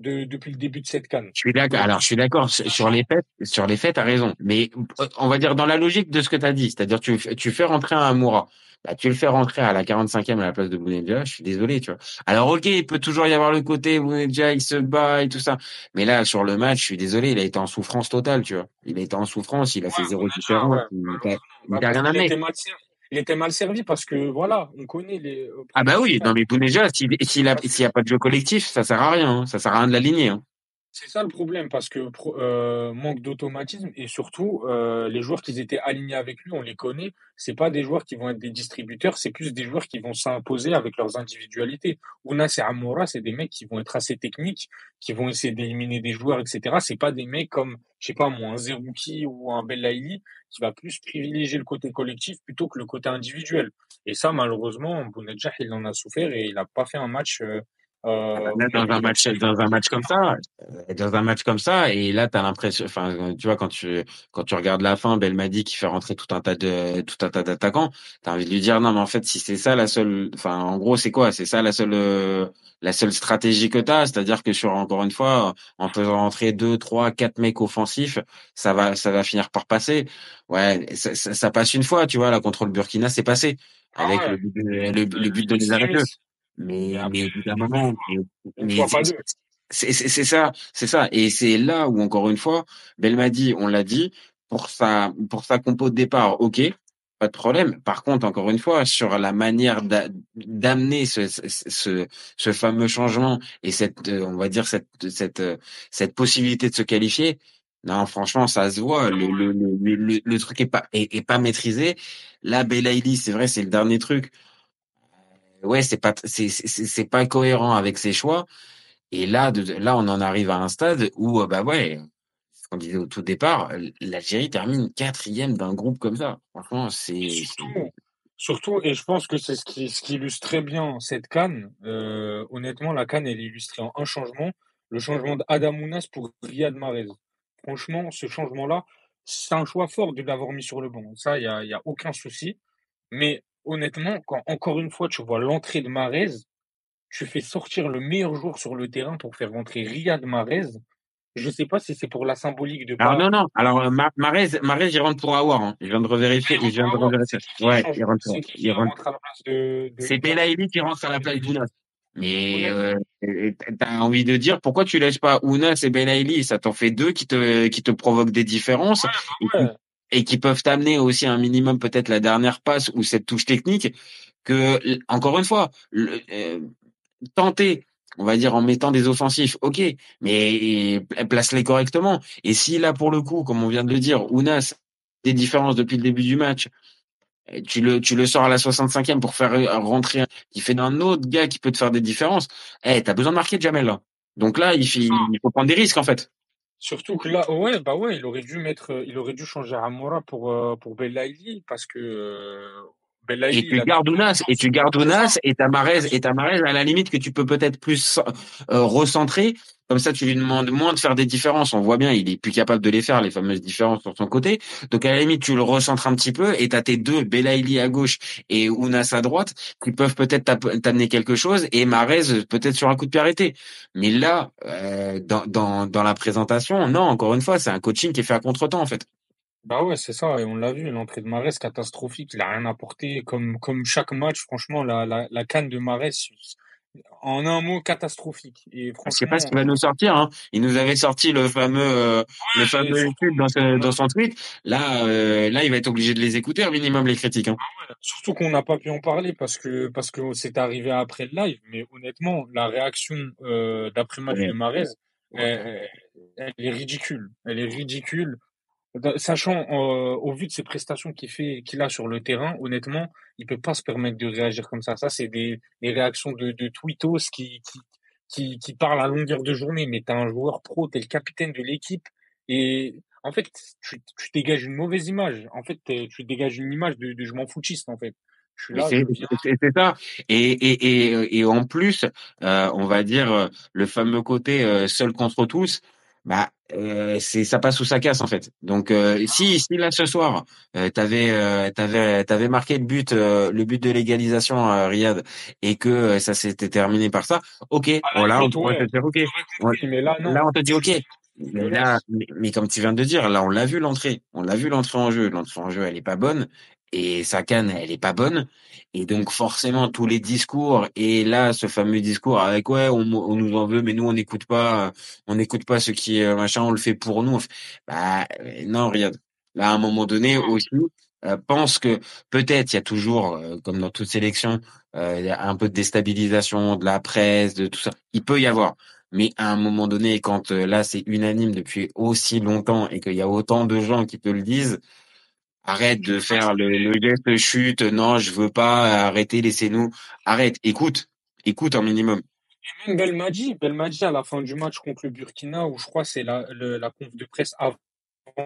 [SPEAKER 5] de, depuis le début de cette canne.
[SPEAKER 4] Je suis d'accord. Alors, je suis d'accord sur les faits. Sur les faits, t'as raison. Mais on va dire dans la logique de ce que t'as dit, c'est-à-dire tu tu fais rentrer un Amoura. Bah, tu le fais rentrer à la 45e à la place de Bounedja, je suis désolé, tu vois. Alors, ok, il peut toujours y avoir le côté Bounedja, il se bat et tout ça. Mais là, sur le match, je suis désolé, il a été en souffrance totale, tu vois. Il a été en souffrance, il a fait zéro différence. Il
[SPEAKER 5] n'a rien à mettre il était mal servi parce que voilà, on connaît les.
[SPEAKER 4] Euh, ah bah oui, non mais Bounedja, s'il s'il a, a pas de jeu collectif, ça sert à rien, hein. ça sert à rien de l'aligner. Hein.
[SPEAKER 5] C'est ça le problème parce que euh, manque d'automatisme et surtout euh, les joueurs qui étaient alignés avec lui, on les connaît. C'est pas des joueurs qui vont être des distributeurs, c'est plus des joueurs qui vont s'imposer avec leurs individualités. Ounas et Amora, c'est des mecs qui vont être assez techniques, qui vont essayer d'éliminer des joueurs, etc. C'est pas des mecs comme je sais pas moi un Zerouki ou un Belaïli qui va plus privilégier le côté collectif plutôt que le côté individuel. Et ça malheureusement, Bounedjah il en a souffert et il a pas fait un match euh,
[SPEAKER 4] euh, dans un match, dans un match comme ça, euh, dans un match comme ça, et là, t'as l'impression, enfin, tu vois, quand tu, quand tu regardes la fin, Belmadi qui fait rentrer tout un tas de, tout un tas d'attaquants, t'as envie de lui dire, non, mais en fait, si c'est ça la seule, enfin, en gros, c'est quoi? C'est ça la seule, euh, la seule stratégie que t'as, c'est-à-dire que sur, encore une fois, en faisant rentrer deux, trois, quatre mecs offensifs, ça va, ça va finir par passer. Ouais, ça, ça, passe une fois, tu vois, là, contre le Burkina, c'est passé. Ah avec le, le, but de les arrêter. Mais,
[SPEAKER 5] Mais
[SPEAKER 4] au bout d'un moment, c'est ça, c'est ça. Et c'est là où, encore une fois, Belmadi, on l'a dit, pour sa, pour sa compo de départ, ok, pas de problème. Par contre, encore une fois, sur la manière d'a- d'amener ce, ce, fameux changement et cette, euh, on va dire, cette, cette, cette possibilité de se qualifier, non, franchement, ça se voit. Le, le, le, le, le truc est pas, est, est pas maîtrisé. Là, Belaïli, c'est vrai, c'est le dernier truc. Ouais, c'est pas, c'est, pas cohérent avec ses choix. Et là, de, là, on en arrive à un stade où, euh, bah ouais, ce qu'on disait au tout départ, l'Algérie termine quatrième d'un groupe comme ça. Franchement, c'est,
[SPEAKER 5] surtout, surtout, et je pense que c'est ce qui, ce qui illustre très bien cette CAN. Euh, honnêtement, la CAN, elle est illustrée en un changement, le changement d'Adamounas pour Riyad Mahrez. Franchement, ce changement-là, c'est un choix fort de l'avoir mis sur le banc. Ça, il y a, y a aucun souci. Mais honnêtement, quand encore une fois, tu vois l'entrée de Mahrez, tu fais sortir le meilleur joueur sur le terrain pour faire rentrer Riyad Mahrez. Je sais pas si c'est pour la symbolique de
[SPEAKER 4] Alors non, non. Alors euh, Ma- Marez, Marez, il rentre pour Awar. Hein. Je viens de revérifier.
[SPEAKER 5] Il
[SPEAKER 4] Je viens de revérifier. Ouais, il rentre. Il
[SPEAKER 5] qui
[SPEAKER 4] rentre.
[SPEAKER 5] de,
[SPEAKER 4] C'est Belaïli qui rentre à la place d'Ounas. Mais euh, t'as envie de dire pourquoi tu laisses pas Ounas et Belaïli? Ça t'en fait deux qui te qui te provoquent des différences
[SPEAKER 5] Ouais, bah ouais.
[SPEAKER 4] Et qui peuvent t'amener aussi un minimum peut-être la dernière passe ou cette touche technique que encore une fois le, euh, tenter on va dire en mettant des offensifs, ok, mais place-les correctement. Et si là, pour le coup, comme on vient de le dire, Ounas, des différences depuis le début du match, tu le, tu le sors à la 65e pour faire euh, rentrer, qui fait d'un autre gars qui peut te faire des différences, eh, t'as besoin de marquer Jamel là. Donc là, il,
[SPEAKER 5] ça.
[SPEAKER 4] il faut prendre des risques en fait.
[SPEAKER 5] Surtout que là, ouais, bah ouais, il aurait dû mettre, euh, il aurait dû changer Amora pour, euh, pour Belaïli parce que euh,
[SPEAKER 4] Et tu
[SPEAKER 5] il a
[SPEAKER 4] gardes
[SPEAKER 5] plus de
[SPEAKER 4] Ounas, et tu gardes
[SPEAKER 5] C'est ça.
[SPEAKER 4] Ounas, et Tamarez, et Tamarez, à la limite, que tu peux peut-être plus euh, recentrer. Comme ça, tu lui demandes moins de faire des différences. On voit bien, il est plus capable de les faire, les fameuses différences sur son côté. Donc, à la limite, tu le recentres un petit peu, et t'as tes deux, Belaïli à gauche et Ounas à droite, qui peuvent peut-être t'amener quelque chose, et Marez, peut-être sur un coup de pied arrêté. Mais là, euh, dans, dans, dans la présentation, non, encore une fois, c'est un coaching qui est fait à contre-temps, en fait.
[SPEAKER 5] Bah ouais, c'est ça, et on l'a vu, l'entrée de Mahrez catastrophique, il a rien apporté, comme, comme chaque match, franchement, la, la, la canne de Mahrez, en un mot, catastrophique. Et
[SPEAKER 4] Je sais pas ce
[SPEAKER 5] franchement,
[SPEAKER 4] qu'il va nous sortir. Hein. Il nous avait sorti le fameux, euh, le fameux tweet dans, ce- dans son tweet. Là, euh, là, il va être obligé de les écouter un minimum les critiques. Hein.
[SPEAKER 5] surtout qu'on n'a pas pu en parler parce que, parce que c'est arrivé après le live, mais honnêtement, la réaction euh, d'après-match
[SPEAKER 4] Ouais.
[SPEAKER 5] de Mahrez, elle, elle est ridicule. Elle est ridicule. Da- Sachant, euh, au vu de ses prestations qu'il fait, qu'il a sur le terrain, honnêtement, il peut pas se permettre de réagir comme ça. Ça, c'est des, des réactions de, de tweetos qui, qui, qui, qui parlent à longueur de journée. Mais t'es un joueur pro, t'es le capitaine de l'équipe. Et en fait, tu, tu dégages une mauvaise image. En fait, tu dégages une image de, de je m'en foutiste, en fait.
[SPEAKER 4] C'est ça. Et, et, et, et en plus, euh, on va dire euh, le fameux côté euh, seul contre tous. Bah, euh, c'est ça passe ou ça casse en fait. Donc euh, si si là ce soir euh, t'avais euh, t'avais t'avais marqué le but euh, le but de l'égalisation à Riyad et que ça s'était terminé par ça, ok, voilà, on te dire ok. On-
[SPEAKER 5] mais là, non.
[SPEAKER 4] Là, on te dit OK. Là, mais, mais comme tu viens de dire, là, on l'a vu l'entrée. On l'a vu l'entrée en jeu. L'entrée en jeu, elle est pas bonne. Et sa canne, elle est pas bonne. Et donc, forcément, tous les discours, et là, ce fameux discours avec, ouais, on, on nous en veut, mais nous, on n'écoute pas, on n'écoute pas ce qui est euh, machin, on le fait pour nous. Bah, euh, non, regarde. Là, à un moment donné, aussi, euh, pense que peut-être il y a toujours, euh, comme dans toute sélection, euh, il y a un peu de déstabilisation de la presse, de tout ça. Il peut y avoir. Mais à un moment donné, quand euh, là c'est unanime depuis aussi longtemps et qu'il y a autant de gens qui te le disent, arrête de faire le, le geste chute. Non, je veux pas. Arrêtez, laissez-nous. Arrête. Écoute, écoute un minimum.
[SPEAKER 5] Et même Belmadi, Belmadi à la fin du match contre le Burkina, où je crois c'est la, conf de presse avant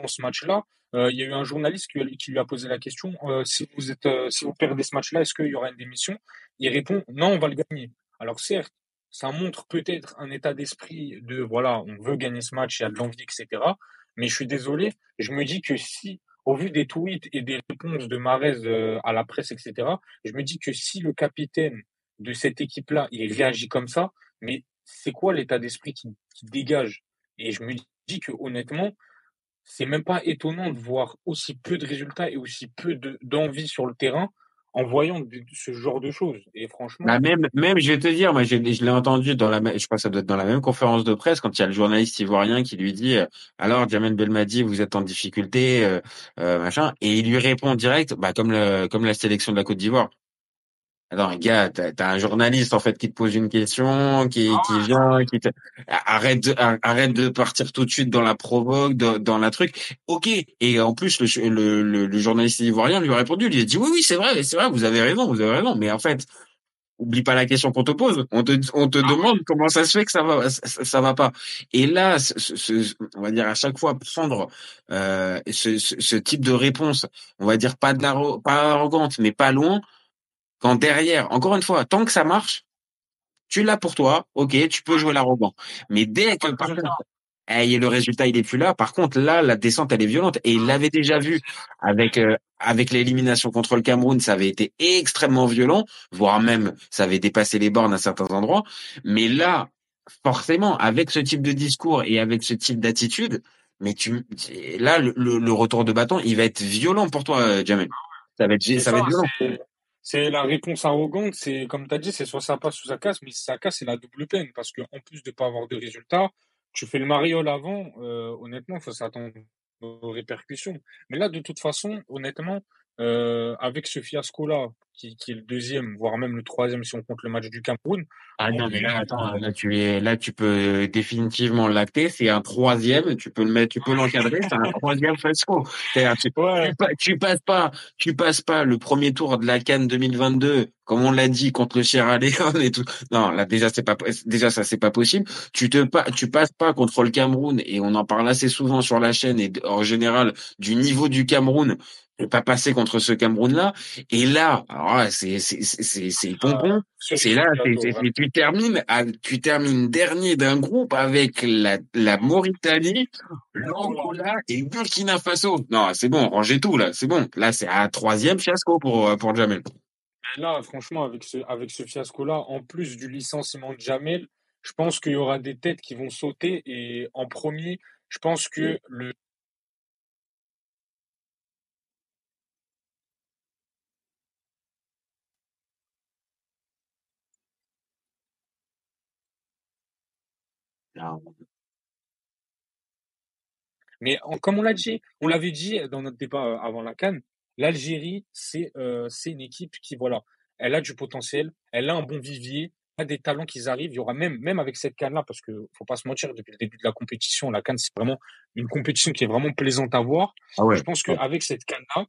[SPEAKER 5] ce match-là, euh, il y a eu un journaliste qui, lui a posé la question euh, si vous euh, si vous perdez ce match-là, est-ce qu'il y aura une démission? Il répond non, on va le gagner. Alors certes, ça montre peut-être un état d'esprit de voilà, on veut gagner ce match, il y a de l'envie, etc. Mais je suis désolé, je me dis que si, au vu des tweets et des réponses de Marez euh, à la presse, etc., je me dis que si le capitaine de cette équipe-là, il réagit comme ça, mais c'est quoi l'état d'esprit qui, dégage? Et je me dis que honnêtement, c'est même pas étonnant de voir aussi peu de résultats et aussi peu de- d'envie sur le terrain en voyant ce genre de choses. Et franchement,
[SPEAKER 4] Bah même, même, je vais te dire, moi, j'ai- je l'ai entendu dans la, je crois ça doit être dans la même conférence de presse quand il y a le journaliste ivoirien qui lui dit, euh, alors, Jamel Belmadi, vous êtes en difficulté, euh, euh, machin, et il lui répond direct, bah, comme le, comme la sélection de la Côte d'Ivoire. Attends, gars, t'as, un journaliste, en fait, qui te pose une question, qui, qui vient, qui te, arrête de, arrête de partir tout de suite dans la provoque, dans, dans la truc. Ok. Et en plus, le, le, le, le journaliste ivoirien lui a répondu, il lui a dit, oui, oui, c'est vrai, c'est vrai, vous avez raison, vous avez raison. Mais en fait, oublie pas la question qu'on te pose. On te, on te demande comment ça se fait que ça va, ça, ça va pas. Et là, ce, ce, on va dire à chaque fois prendre euh, ce, ce, ce type de réponse, on va dire pas de la, pas arrogante, mais pas loin. Quand derrière, encore une fois, tant que ça marche, tu l'as pour toi, ok, tu peux jouer l'arrogant. Mais dès que par contre, le résultat il est plus là, par contre là, la descente elle est violente et il l'avait déjà vu avec euh, avec l'élimination contre le Cameroun, ça avait été extrêmement violent, voire même ça avait dépassé les bornes à certains endroits. Mais là, forcément, avec ce type de discours et avec ce type d'attitude, mais tu là le, retour de bâton, il va être violent pour toi, Jamel. Ça va être ça va être violent
[SPEAKER 5] c'est la réponse arrogante, c'est comme tu as dit, c'est soit ça passe ou ça casse, mais si ça casse, c'est la double peine, parce que en plus de pas avoir de résultats, tu fais le mariole avant, euh, honnêtement, il faut s'attendre aux répercussions. Mais là, de toute façon, honnêtement, euh, avec ce fiasco-là, qui, qui, est le deuxième, voire même le troisième si on compte le match du Cameroun.
[SPEAKER 4] Ah non, mais là, attends, là tu es, là tu peux définitivement l'acter. C'est un troisième, tu peux le mettre, tu peux l'encadrer. C'est un troisième fiasco. Tu, ouais. tu, tu, passes pas, tu passes pas le premier tour de la Cannes 2022, comme on l'a dit contre le Sierra Leone et tout. Non, là déjà c'est pas, déjà ça c'est pas possible. Tu te pas, tu passes pas contre le Cameroun et on en parle assez souvent sur la chaîne et en général du niveau du Cameroun ne pas passer contre ce Cameroun-là. Et là, c'est c'est c'est c'est pompon. C'est là, tu termines à, tu termines dernier d'un groupe avec la la Mauritanie, l'Angola et Burkina Faso. Non, c'est bon, rangez tout là, c'est bon. Là, c'est un troisième fiasco pour pour Jamel.
[SPEAKER 5] Là, franchement, avec ce avec ce fiasco-là, en plus du licenciement de Jamel, je pense qu'il y aura des têtes qui vont sauter. Et en premier, je pense que le Mais en, comme on l'a dit, on l'avait dit dans notre débat avant la Cannes, l'Algérie, c'est euh, une équipe qui, voilà, elle a du potentiel, elle a un bon vivier, elle a des talents qui arrivent. Il y aura même, même avec cette Cannes-là, parce que faut pas se mentir, depuis le début de la compétition, la Cannes, c'est vraiment une compétition qui est vraiment plaisante à voir.
[SPEAKER 4] Ah ouais.
[SPEAKER 5] Je pense qu'avec cette Cannes-là,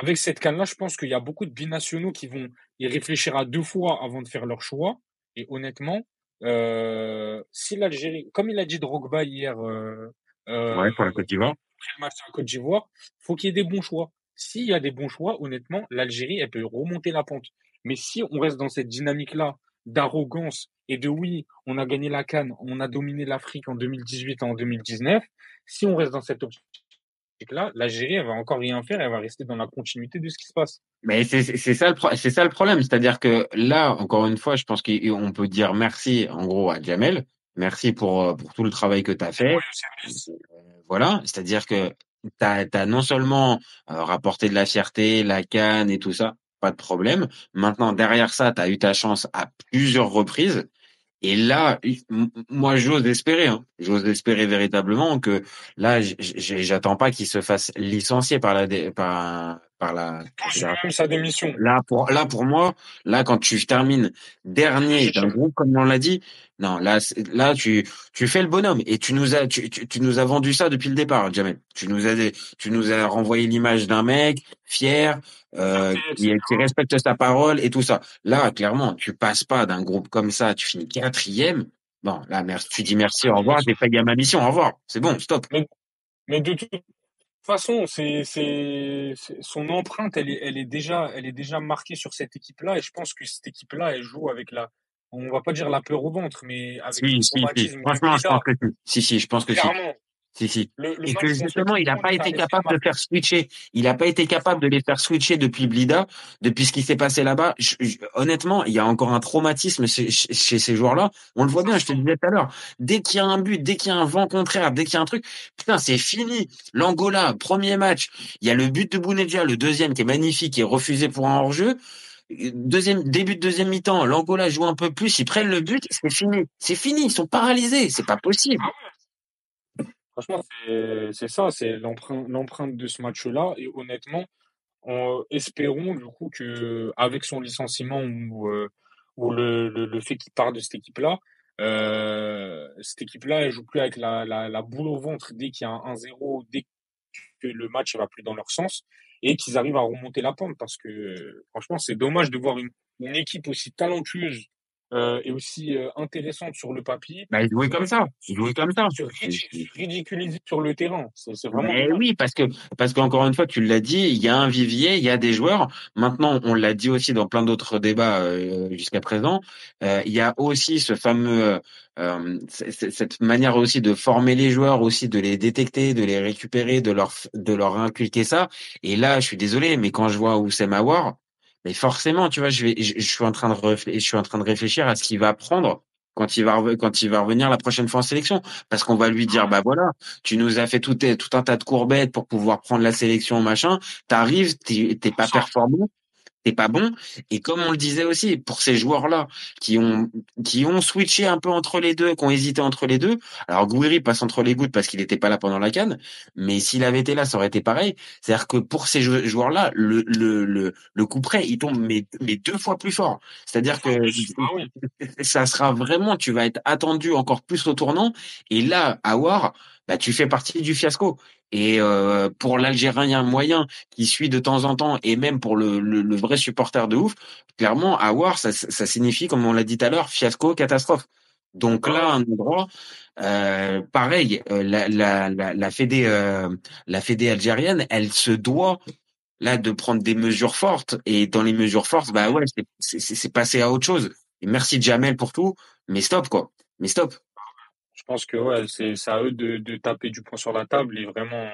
[SPEAKER 5] avec cette Cannes-là, je pense qu'il y a beaucoup de binationaux qui vont y réfléchir à deux fois avant de faire leur choix. Et honnêtement, euh, si l'Algérie, comme il a dit Drogba hier, euh, euh,
[SPEAKER 4] ouais, pour la Côte d'Ivoire,
[SPEAKER 5] après le match de la Côte d'Ivoire, faut qu'il y ait des bons choix. S'il y a des bons choix, honnêtement, l'Algérie, elle peut remonter la pente. Mais si on reste dans cette dynamique-là d'arrogance et de oui, on a gagné la Cannes, on a dominé l'Afrique en 2018 et en 2019, si on reste dans cette optique-là, l'Algérie, elle va encore rien faire, elle va rester dans la continuité de ce qui se passe.
[SPEAKER 4] Mais c'est c'est ça le pro- c'est ça le problème, c'est-à-dire que là encore une fois, je pense qu'on peut dire merci en gros à Jamel, merci pour euh, pour tout le travail que tu as fait. Euh, voilà, c'est-à-dire que tu as, non seulement euh, rapporté de la fierté, la canne et tout ça, pas de problème. Maintenant derrière ça, tu as eu ta chance à plusieurs reprises. Et là, moi, j'ose espérer, hein, j'ose espérer véritablement que là, j'attends pas qu'il se fasse licencier par la par par la
[SPEAKER 5] même sa démission.
[SPEAKER 4] Là pour là pour moi, là quand tu termines dernier d'un groupe comme on l'a dit, non là là tu tu fais le bonhomme et tu nous as tu, tu, tu nous as vendu ça depuis le départ, Jamel. Tu nous as tu nous as renvoyé l'image d'un mec fier euh, qui, qui respecte sa parole et tout ça. Là clairement, tu passes pas d'un groupe comme ça, tu finis quatrième. Bon là merci, tu dis merci, au revoir, j'ai fait ma mission, au revoir. C'est bon, stop.
[SPEAKER 5] Mais, mais de toute façon, c'est, c'est, son empreinte, elle est, elle est déjà, elle est déjà marquée sur cette équipe-là, et je pense que cette équipe-là, elle joue avec la, on va pas dire la peur au ventre, mais avec
[SPEAKER 4] si,
[SPEAKER 5] le
[SPEAKER 4] si, si. Franchement, je pense que si. Si, si, je pense que
[SPEAKER 5] Clairement.
[SPEAKER 4] Si, si.
[SPEAKER 5] Le, le
[SPEAKER 4] Et que justement, il n'a pas été capable de faire switcher. Il n'a pas été capable de les faire switcher depuis Blida, depuis ce qui s'est passé là-bas. Honnêtement, il y a encore un traumatisme chez, ces joueurs-là. On le voit bien, je te le disais tout à l'heure. Dès qu'il y a un but, dès qu'il y a un vent contraire, dès qu'il y a un truc, putain, c'est fini. L'Angola, premier match. Il y a le but de Bounedjah, le deuxième qui est magnifique, qui est refusé pour un hors-jeu. Deuxième, début de deuxième mi-temps, l'Angola joue un peu plus, ils prennent le but, c'est fini. C'est fini, ils sont paralysés, c'est pas possible.
[SPEAKER 5] Franchement, c'est ça, c'est l'empreinte de ce match-là. Et honnêtement, en, espérons du coup que avec son licenciement ou, euh, le, fait qu'il part de cette équipe-là, euh, cette équipe-là, elle joue plus avec la, boule au ventre dès qu'il y a un 1-0, dès que le match va plus dans leur sens, et qu'ils arrivent à remonter la pente. Parce que euh, franchement, c'est dommage de voir une équipe aussi talentueuse euh, et aussi euh, intéressante sur le papier.
[SPEAKER 4] Bah, ils jouaient comme ça. Ils jouaient comme ça.
[SPEAKER 5] se ridi- ridiculiser sur le terrain. C'est vraiment
[SPEAKER 4] Mais oui, parce que parce qu'encore une fois, tu l'as dit, il y a un vivier, il y a des joueurs. Maintenant, on l'a dit aussi dans plein d'autres débats euh, jusqu'à présent. euh, il y a aussi ce fameux euh, c- cette manière aussi de former les joueurs, aussi de les détecter, de les récupérer, de leur de leur inculquer ça. Et là, je suis désolé, mais quand je vois Oussem Aouar, mais forcément, tu vois, je vais je, je suis en train de je suis en train de réfléchir à ce qu'il va prendre quand il va quand il va revenir la prochaine fois en sélection, parce qu'on va lui dire bah voilà tu nous as fait tout, tout un tas de courbettes pour pouvoir prendre la sélection, machin. T'arrives, t'es t'es pas performant, pas bon. Et comme on le disait aussi, pour ces joueurs-là qui ont qui ont switché un peu entre les deux, qui ont hésité entre les deux. Alors Gouiri passe entre les gouttes parce qu'il n'était pas là pendant la canne, mais s'il avait été là, ça aurait été pareil. C'est-à-dire que pour ces jou- joueurs-là, le le le, le coup près, il tombe mais, mais deux fois plus fort. C'est-à-dire que ça sera vraiment, tu vas être attendu encore plus au tournant. Et là, à War, bah, tu fais partie du fiasco. Et euh, pour l'Algérien moyen qui suit de temps en temps, et même pour le, le, le vrai supporter de ouf, clairement, War, ça, ça signifie, comme on l'a dit tout à l'heure, fiasco, catastrophe. Donc là, un endroit, euh, pareil, euh, la, la, la, la fédé, euh, la fédé algérienne, elle se doit là de prendre des mesures fortes. Et dans les mesures fortes, bah ouais, c'est passé à autre chose. Et merci Jamel pour tout, mais stop quoi. Mais stop.
[SPEAKER 5] Je pense que ouais, c'est à eux de, de taper du poing sur la table et vraiment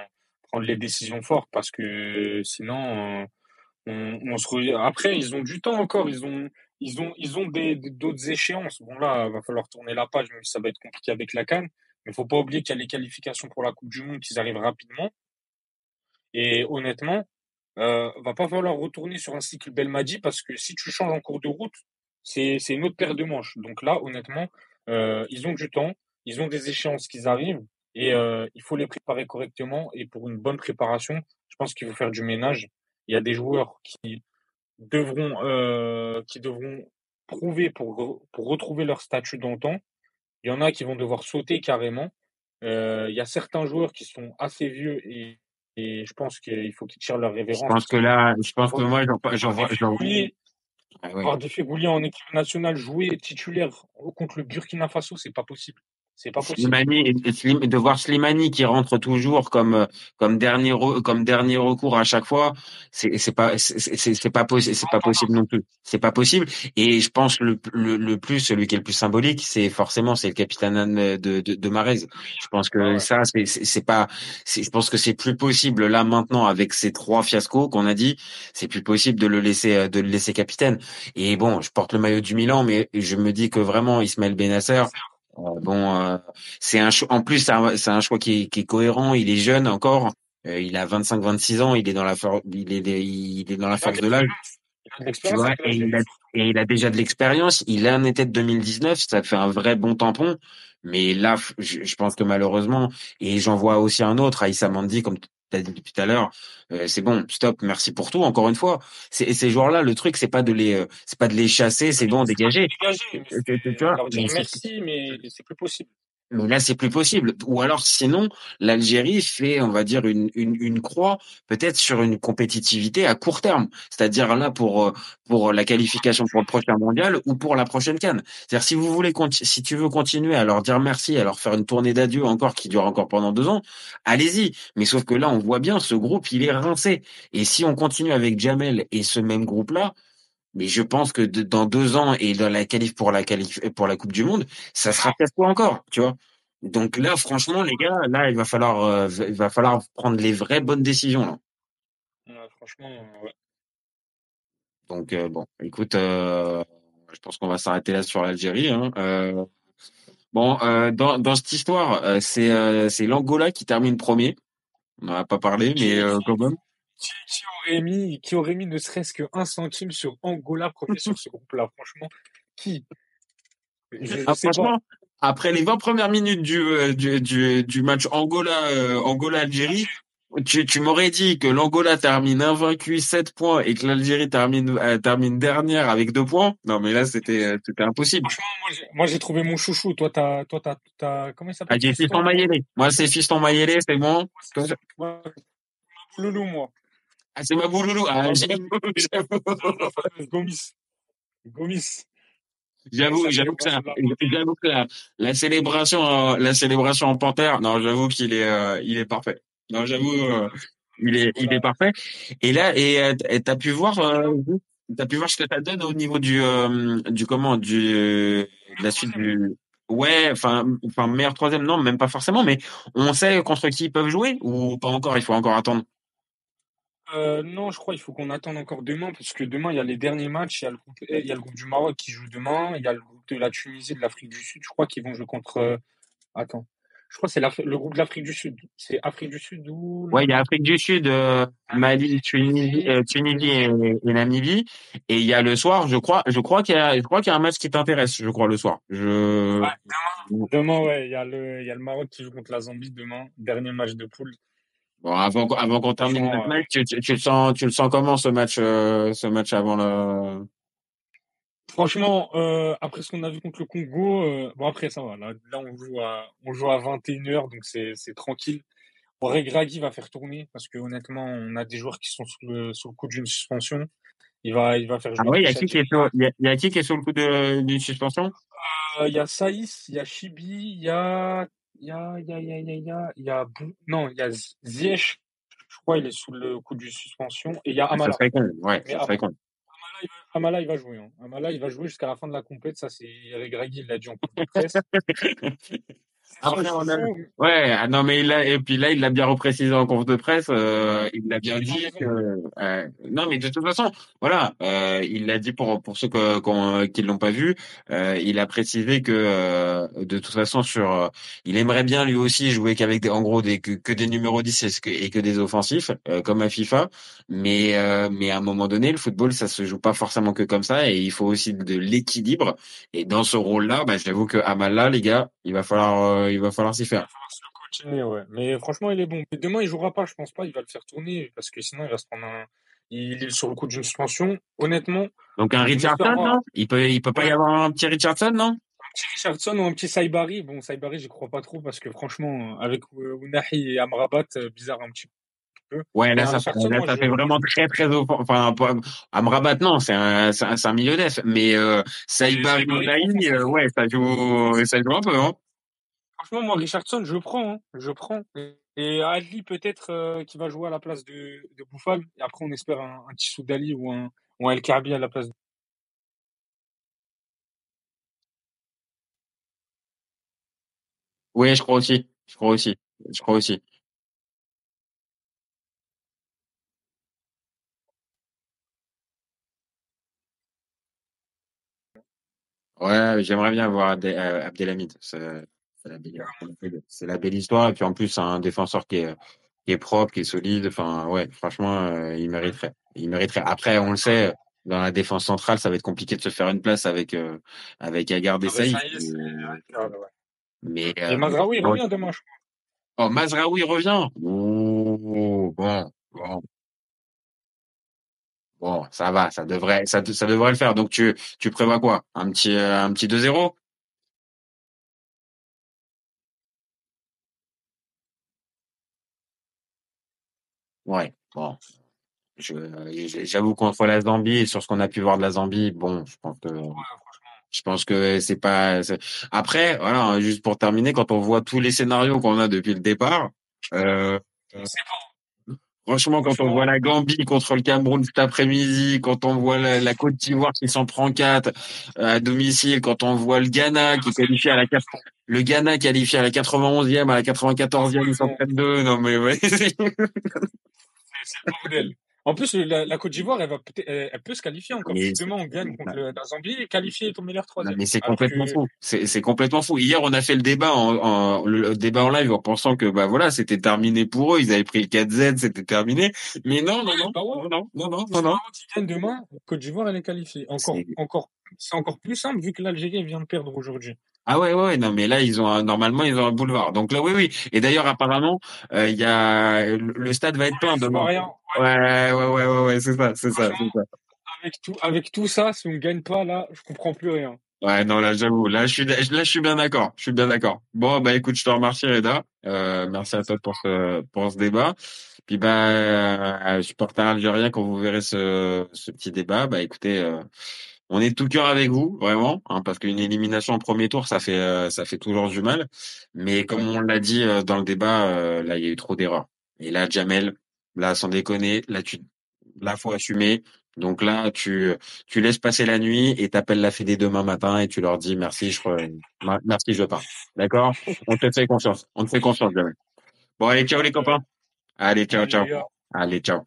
[SPEAKER 5] prendre les décisions fortes parce que sinon euh, on, on se re- après ils ont du temps encore, ils ont ils ont ils ont d'autres échéances. Bon là, va falloir tourner la page, même si ça va être compliqué avec la CAN, mais faut pas oublier qu'il y a les qualifications pour la Coupe du Monde qui arrivent rapidement. Et honnêtement, euh, va pas falloir retourner sur un cycle Belmadi parce que si tu changes en cours de route, c'est c'est une autre paire de manches. Donc là, honnêtement, euh, ils ont du temps, ils ont des échéances qui arrivent et euh, il faut les préparer correctement. Et pour une bonne préparation, je pense qu'il faut faire du ménage. Il y a des joueurs qui devront euh, qui devront prouver pour pour retrouver leur statut dans le temps. Il y en a qui vont devoir sauter carrément. Euh, il y a certains joueurs qui sont assez vieux et, et je pense qu'il faut qu'ils tirent leur
[SPEAKER 4] Je
[SPEAKER 5] révérence.
[SPEAKER 4] pense que là, je pense que moi, j'en vois.
[SPEAKER 5] Feghouli,
[SPEAKER 4] Ah
[SPEAKER 5] voir Feghouli en équipe nationale jouer titulaire contre le Burkina Faso, c'est pas possible. C'est pas possible.
[SPEAKER 4] Slimani, et Slim- de voir Slimani qui rentre toujours comme euh, comme dernier comme dernier recours à chaque fois, c'est c'est pas c'est pas possible c'est pas possible non plus. C'est pas possible. Et je pense le le le plus celui qui est le plus symbolique, c'est forcément c'est le capitaine de de, de Marez. Je pense que ça c'est c'est pas je pense que c'est plus possible là maintenant avec ces trois fiascos qu'on a dit, c'est plus possible de le laisser euh, de le laisser capitaine. Et bon, je porte le maillot du Milan, mais je me dis que vraiment Ismaël Benasser euh, bon, euh, c'est un choix. En plus, c'est un, choix qui est, qui est cohérent. Il est jeune encore. Euh, il a 25-26 ans. Il est dans la il est, il est dans la force de l'âge. Tu vois, et il, a, et il a déjà de l'expérience. Il a un été de 2019. Ça fait un vrai bon tampon. Mais là, je, je pense que malheureusement, et j'en vois aussi un autre, Aïssa Mandi, comme as dit depuis tout à l'heure, euh, c'est bon, stop, merci pour tout. Encore une fois, c'est, ces joueurs-là, le truc, c'est pas de les, euh, c'est pas de les chasser, c'est bon, dégager.
[SPEAKER 5] C'est- merci, mais c'est plus possible.
[SPEAKER 4] Mais là, c'est plus possible. Ou alors, sinon, l'Algérie fait, on va dire, une, une, croix peut-être sur une compétitivité à court terme. C'est-à-dire là pour euh, pour la qualification pour le prochain mondial ou pour la prochaine canne. C'est-à-dire si vous voulez, si tu veux continuer à leur dire merci, à leur faire une tournée d'adieu encore qui dure encore pendant deux ans, allez-y. Mais sauf que là, on voit bien, ce groupe, il est rincé. Et si on continue avec Jamel et ce même groupe-là, mais je pense que de- dans deux ans et dans la qualif pour la qualif pour la Coupe du Monde, ça sera pas encore, tu vois. Donc là, franchement, les gars, là, il va falloir, euh, il va falloir prendre les vraies bonnes décisions là.
[SPEAKER 5] Ouais, franchement, ouais.
[SPEAKER 4] Donc euh, bon, écoute, euh, je pense qu'on va s'arrêter là sur l'Algérie. Hein. Euh, bon, euh, dans, dans cette histoire, euh, c'est euh, c'est l'Angola qui termine premier. On n'en a pas parlé, mais euh, quand même.
[SPEAKER 5] Aurait mis, qui aurait mis ne serait-ce qu'un centime sur Angola premier sur ce groupe-là, franchement, qui? Je, je
[SPEAKER 4] Ah,
[SPEAKER 5] pas.
[SPEAKER 4] franchement, après les 20 premières minutes du euh, du, du, du match Angola euh, Angola Algérie, tu, tu m'aurais dit que l'Angola termine invaincu 7 points et que l'Algérie termine euh, termine dernière avec 2 points. Non mais là c'était euh, c'était impossible.
[SPEAKER 5] Franchement, moi, j'ai- trouvé mon chouchou. Toi, t'as, toi, t'as, t'as, comment il
[SPEAKER 4] Ah,
[SPEAKER 5] s'appelle
[SPEAKER 4] j'ai
[SPEAKER 5] Fiston
[SPEAKER 4] Mayele. Moi c'est Fiston Mayele, c'est bon. C'est-
[SPEAKER 5] Moi, Loulou, moi.
[SPEAKER 4] Ah c'est ma bouloulou. Ah, j'avoue, j'avoue.
[SPEAKER 5] Gomis. Gomis.
[SPEAKER 4] J'avoue, j'avoue que ça, j'avoue que la, la célébration, euh, la célébration en panthère, non, j'avoue qu'il est, euh, il est parfait. Non, j'avoue, euh, il est, il est parfait. Et là, et euh, t'as pu voir, t'as pu voir ce que ça donne au niveau du, euh, du comment, du, de la suite du, ouais, enfin, enfin meilleur troisième, non, même pas forcément, mais on sait contre qui ils peuvent jouer ou pas encore, il faut encore attendre?
[SPEAKER 5] Euh, non, je crois qu'il faut qu'on attende encore demain, parce que demain, il y a les derniers matchs. Il y a le groupe, il y a le groupe du Maroc qui joue demain. Il y a le groupe de la Tunisie, de l'Afrique du Sud. Je crois qu'ils vont jouer contre. euh, Attends. Je crois que c'est le groupe de l'Afrique du Sud. C'est Afrique du Sud ou.
[SPEAKER 4] Ouais, il y a Afrique du Sud, euh, Mali, Tunisie, euh, Tunisie et, et Namibie. Et il y a le soir, je crois, je crois qu'il y a, je crois qu'il y a un match qui t'intéresse, je crois, le soir. Je,
[SPEAKER 5] Ouais, demain, demain, ouais, il y a le, il y a le Maroc qui joue contre la Zambie demain. Dernier match de poule.
[SPEAKER 4] Bon, avant, qu'on- avant qu'on termine notre match, tu, tu, tu le sens, tu le sens comment ce match, euh, ce match avant le,
[SPEAKER 5] Franchement, euh, après ce qu'on a vu contre le Congo, euh, bon après ça va, là, là on joue à on joue à 21h donc c'est tranquille. Bon, Regragui va faire tourner parce que honnêtement, on a des joueurs qui sont sous le sous le coup d'une suspension. Il va il va faire
[SPEAKER 4] ah
[SPEAKER 5] jouer
[SPEAKER 4] ouais, il y a
[SPEAKER 5] tous
[SPEAKER 4] qui qui est
[SPEAKER 5] Algériens.
[SPEAKER 4] sur, il y a, qui qui est sur le coup d'une suspension?
[SPEAKER 5] Euh, Il y a Saïs, il y a Chibi, il y a il y a il y a il y a il y a il y a, il y a Bou- non, il y a Z- Ziyech, je crois il est sous le coup d'une suspension et il y a
[SPEAKER 4] Ça
[SPEAKER 5] Amala.
[SPEAKER 4] serait con, ouais,
[SPEAKER 5] Mais
[SPEAKER 4] ça serait con.
[SPEAKER 5] Amala, il va, Amala, il va jouer. Hein. Amala, il va jouer jusqu'à la fin de la compète. Ça, c'est Regragui, il l'a dit en conférence de presse. Son
[SPEAKER 4] Après, on a, ouais, ah non, mais il a, et puis là, il l'a bien reprécisé en conf de presse, euh, il l'a bien dit que, euh, non, mais de toute façon, voilà, euh, il l'a dit pour, pour ceux que, qui l'ont pas vu, euh, il a précisé que, euh, de toute façon, sur, euh, il aimerait bien lui aussi jouer qu'avec des, en gros, des, que, que des numéros 10 et, que, et que des offensifs, euh, comme à FIFA, mais, euh, mais à un moment donné, le football, ça se joue pas forcément que comme ça, et il faut aussi de l'équilibre, et dans ce rôle-là, bah, j'avoue que Amala, les gars, il va falloir, euh, il va falloir s'y
[SPEAKER 5] Il va
[SPEAKER 4] faire.
[SPEAKER 5] falloir se ouais. Mais franchement, il est bon. Mais demain, il jouera pas, je pense pas. Il va le faire tourner parce que sinon, il va se prendre un. Il est sur le coup d'une suspension. Honnêtement,
[SPEAKER 4] Donc un Richardson, non? Il peut, il peut pas y avoir un petit Richardson, non?
[SPEAKER 5] Un petit Richardson ou un petit Saibari. Bon, Saibari, j'y crois pas trop parce que franchement, avec Ounahi et Amrabat, euh, bizarre un petit peu.
[SPEAKER 4] Ouais, là ça, fait- là ça vraiment très très offen- enfin Amrabat non, c'est un, un, un milieu def, mais euh,
[SPEAKER 5] C'est
[SPEAKER 4] Saïba
[SPEAKER 5] Saibari
[SPEAKER 4] Ounahi,
[SPEAKER 5] profond,
[SPEAKER 4] euh, ouais, ça joue, ça joue un peu, hein.
[SPEAKER 5] Franchement, moi, Richardson, je prends. Hein. Je prends. Et Ali, peut-être, euh, qui va jouer à la place de, de Bouffal. Et après, on espère un, Tissou Dali ou un, ou un El Kaabi à la place de.
[SPEAKER 4] Oui, je crois aussi, je crois aussi, je aussi. Ouais, j'aimerais bien voir euh, Abdelhamid. La belle, c'est la belle histoire. Et puis en plus, c'est un défenseur qui est, qui est propre, qui est solide. Enfin, ouais, franchement, euh, il mériterait. Il mériterait. Après, on le sait, dans la défense centrale, ça va être compliqué de se faire une place avec euh, avec Agar
[SPEAKER 5] ouais.
[SPEAKER 4] Mais
[SPEAKER 5] Et
[SPEAKER 4] euh,
[SPEAKER 5] Mazraoui
[SPEAKER 4] bon.
[SPEAKER 5] revient demain, je
[SPEAKER 4] oh, Mazraoui revient. Oh, bon, bon, bon, ça va, ça devrait, ça, ça devrait le faire. Donc tu tu prévois quoi? Un petit euh, un petit 2-0? Ouais, bon. Je, j'avoue contre la Zambie et sur ce qu'on a pu voir de la Zambie, bon, je pense que, je pense que c'est pas. c'est- Après, voilà, juste pour terminer, quand on voit tous les scénarios qu'on a depuis le départ, euh, franchement, quand on voit la Gambie contre le Cameroun cet après-midi, quand on voit la, Côte d'Ivoire qui s'en prend quatre euh, à domicile, quand on voit le Ghana qui est qualifié à la Le Ghana qualifié à la 91e, à la 94e, ils près de deux. Non, mais ouais.
[SPEAKER 5] C'est le bordel. En plus, la, la Côte d'Ivoire, elle va peut-être, elle, elle peut se qualifier encore. Demain on gagne contre le- la Zambie, et qualifier ton meilleur troisième.
[SPEAKER 4] mais c'est
[SPEAKER 5] Alors
[SPEAKER 4] complètement
[SPEAKER 5] que-
[SPEAKER 4] fou. C'est complètement fou. Hier, on a fait le débat en, en- le débat en live en pensant que bah voilà, c'était terminé pour eux. Ils avaient pris le 4Z, c'était terminé. Mais non, non, non,
[SPEAKER 5] Bah
[SPEAKER 4] non, non, non, non,
[SPEAKER 5] Si
[SPEAKER 4] non, non.
[SPEAKER 5] Ils demain, Côte d'Ivoire, elle est qualifiée. Encore, encore, c'est encore plus simple vu que l'Algérie vient de perdre aujourd'hui.
[SPEAKER 4] Ah ouais, ouais, ouais, non, mais là, ils ont un- normalement, ils ont un boulevard. Donc là, oui, oui. Et d'ailleurs, apparemment, euh, il y a le stade va être plein demain. Ouais, ouais, ouais, ouais, ouais, c'est ça, c'est ça, c'est ça.
[SPEAKER 5] Avec tout, avec tout ça, si on gagne pas, là, je comprends plus rien.
[SPEAKER 4] Ouais, non, là, j'avoue, là, je suis, là, je suis bien d'accord. Je suis bien d'accord. Bon, bah, écoute, je te remercie, Reda. Euh, merci à toi pour ce, pour ce débat. Puis, bah, euh, supporter algérien, quand vous verrez ce, ce petit débat, bah, écoutez, euh, on est tout cœur avec vous, vraiment, hein, parce qu'une élimination en premier tour, ça fait, euh, ça fait toujours du mal. Mais comme on l'a dit euh, dans le débat, euh, là, il y a eu trop d'erreurs. Et là, Jamel, là, sans déconner, là, tu, là, faut assumer. Donc là, tu, tu laisses passer la nuit et t'appelles la Fédé demain matin et tu leur dis merci, je, merci, je pars. D'accord? On te fait confiance. On te fait confiance, Jamel. Bon, allez, ciao les copains. Allez, ciao, ciao. Allez, ciao.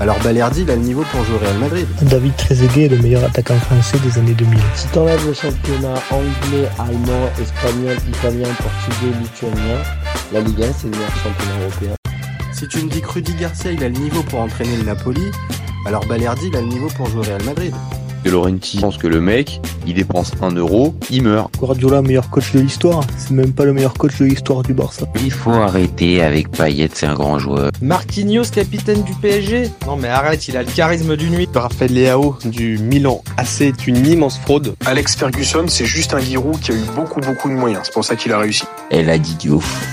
[SPEAKER 2] alors Balerdi il a le niveau pour jouer au Real Madrid.
[SPEAKER 3] David Trezeguet est le meilleur attaquant français des années 2000.
[SPEAKER 1] Si t'enlèves le championnat anglais, allemand, espagnol, italien, portugais, lituanien, la Ligue 1 c'est le meilleur championnat européen.
[SPEAKER 2] Si tu me dis que Rudy Garcia il a le niveau pour entraîner le Napoli, alors Balerdi il a le niveau pour jouer au Real Madrid.
[SPEAKER 6] De Laurenti pense que le mec, il dépense un euro, il meurt.
[SPEAKER 3] Guardiola, meilleur coach de l'histoire. C'est même pas le meilleur coach de l'histoire du Barça.
[SPEAKER 7] Il faut arrêter avec Payet, c'est un grand joueur.
[SPEAKER 8] Marquinhos, capitaine du PSG Non mais arrête, il a le charisme d'une nuit.
[SPEAKER 9] Raphaël Leao du Milan AC est une immense fraude.
[SPEAKER 10] Alex Ferguson, c'est juste un Giroud qui a eu beaucoup beaucoup de moyens. C'est pour ça qu'il a réussi.
[SPEAKER 7] Elle a dit Diouf.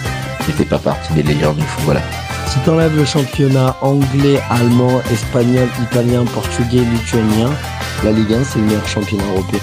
[SPEAKER 7] C'était pas partie des meilleurs du foot, voilà.
[SPEAKER 1] Si t'enlèves le championnat anglais, allemand, espagnol, italien, portugais, lituanien, la Ligue 1 c'est le meilleur championnat européen.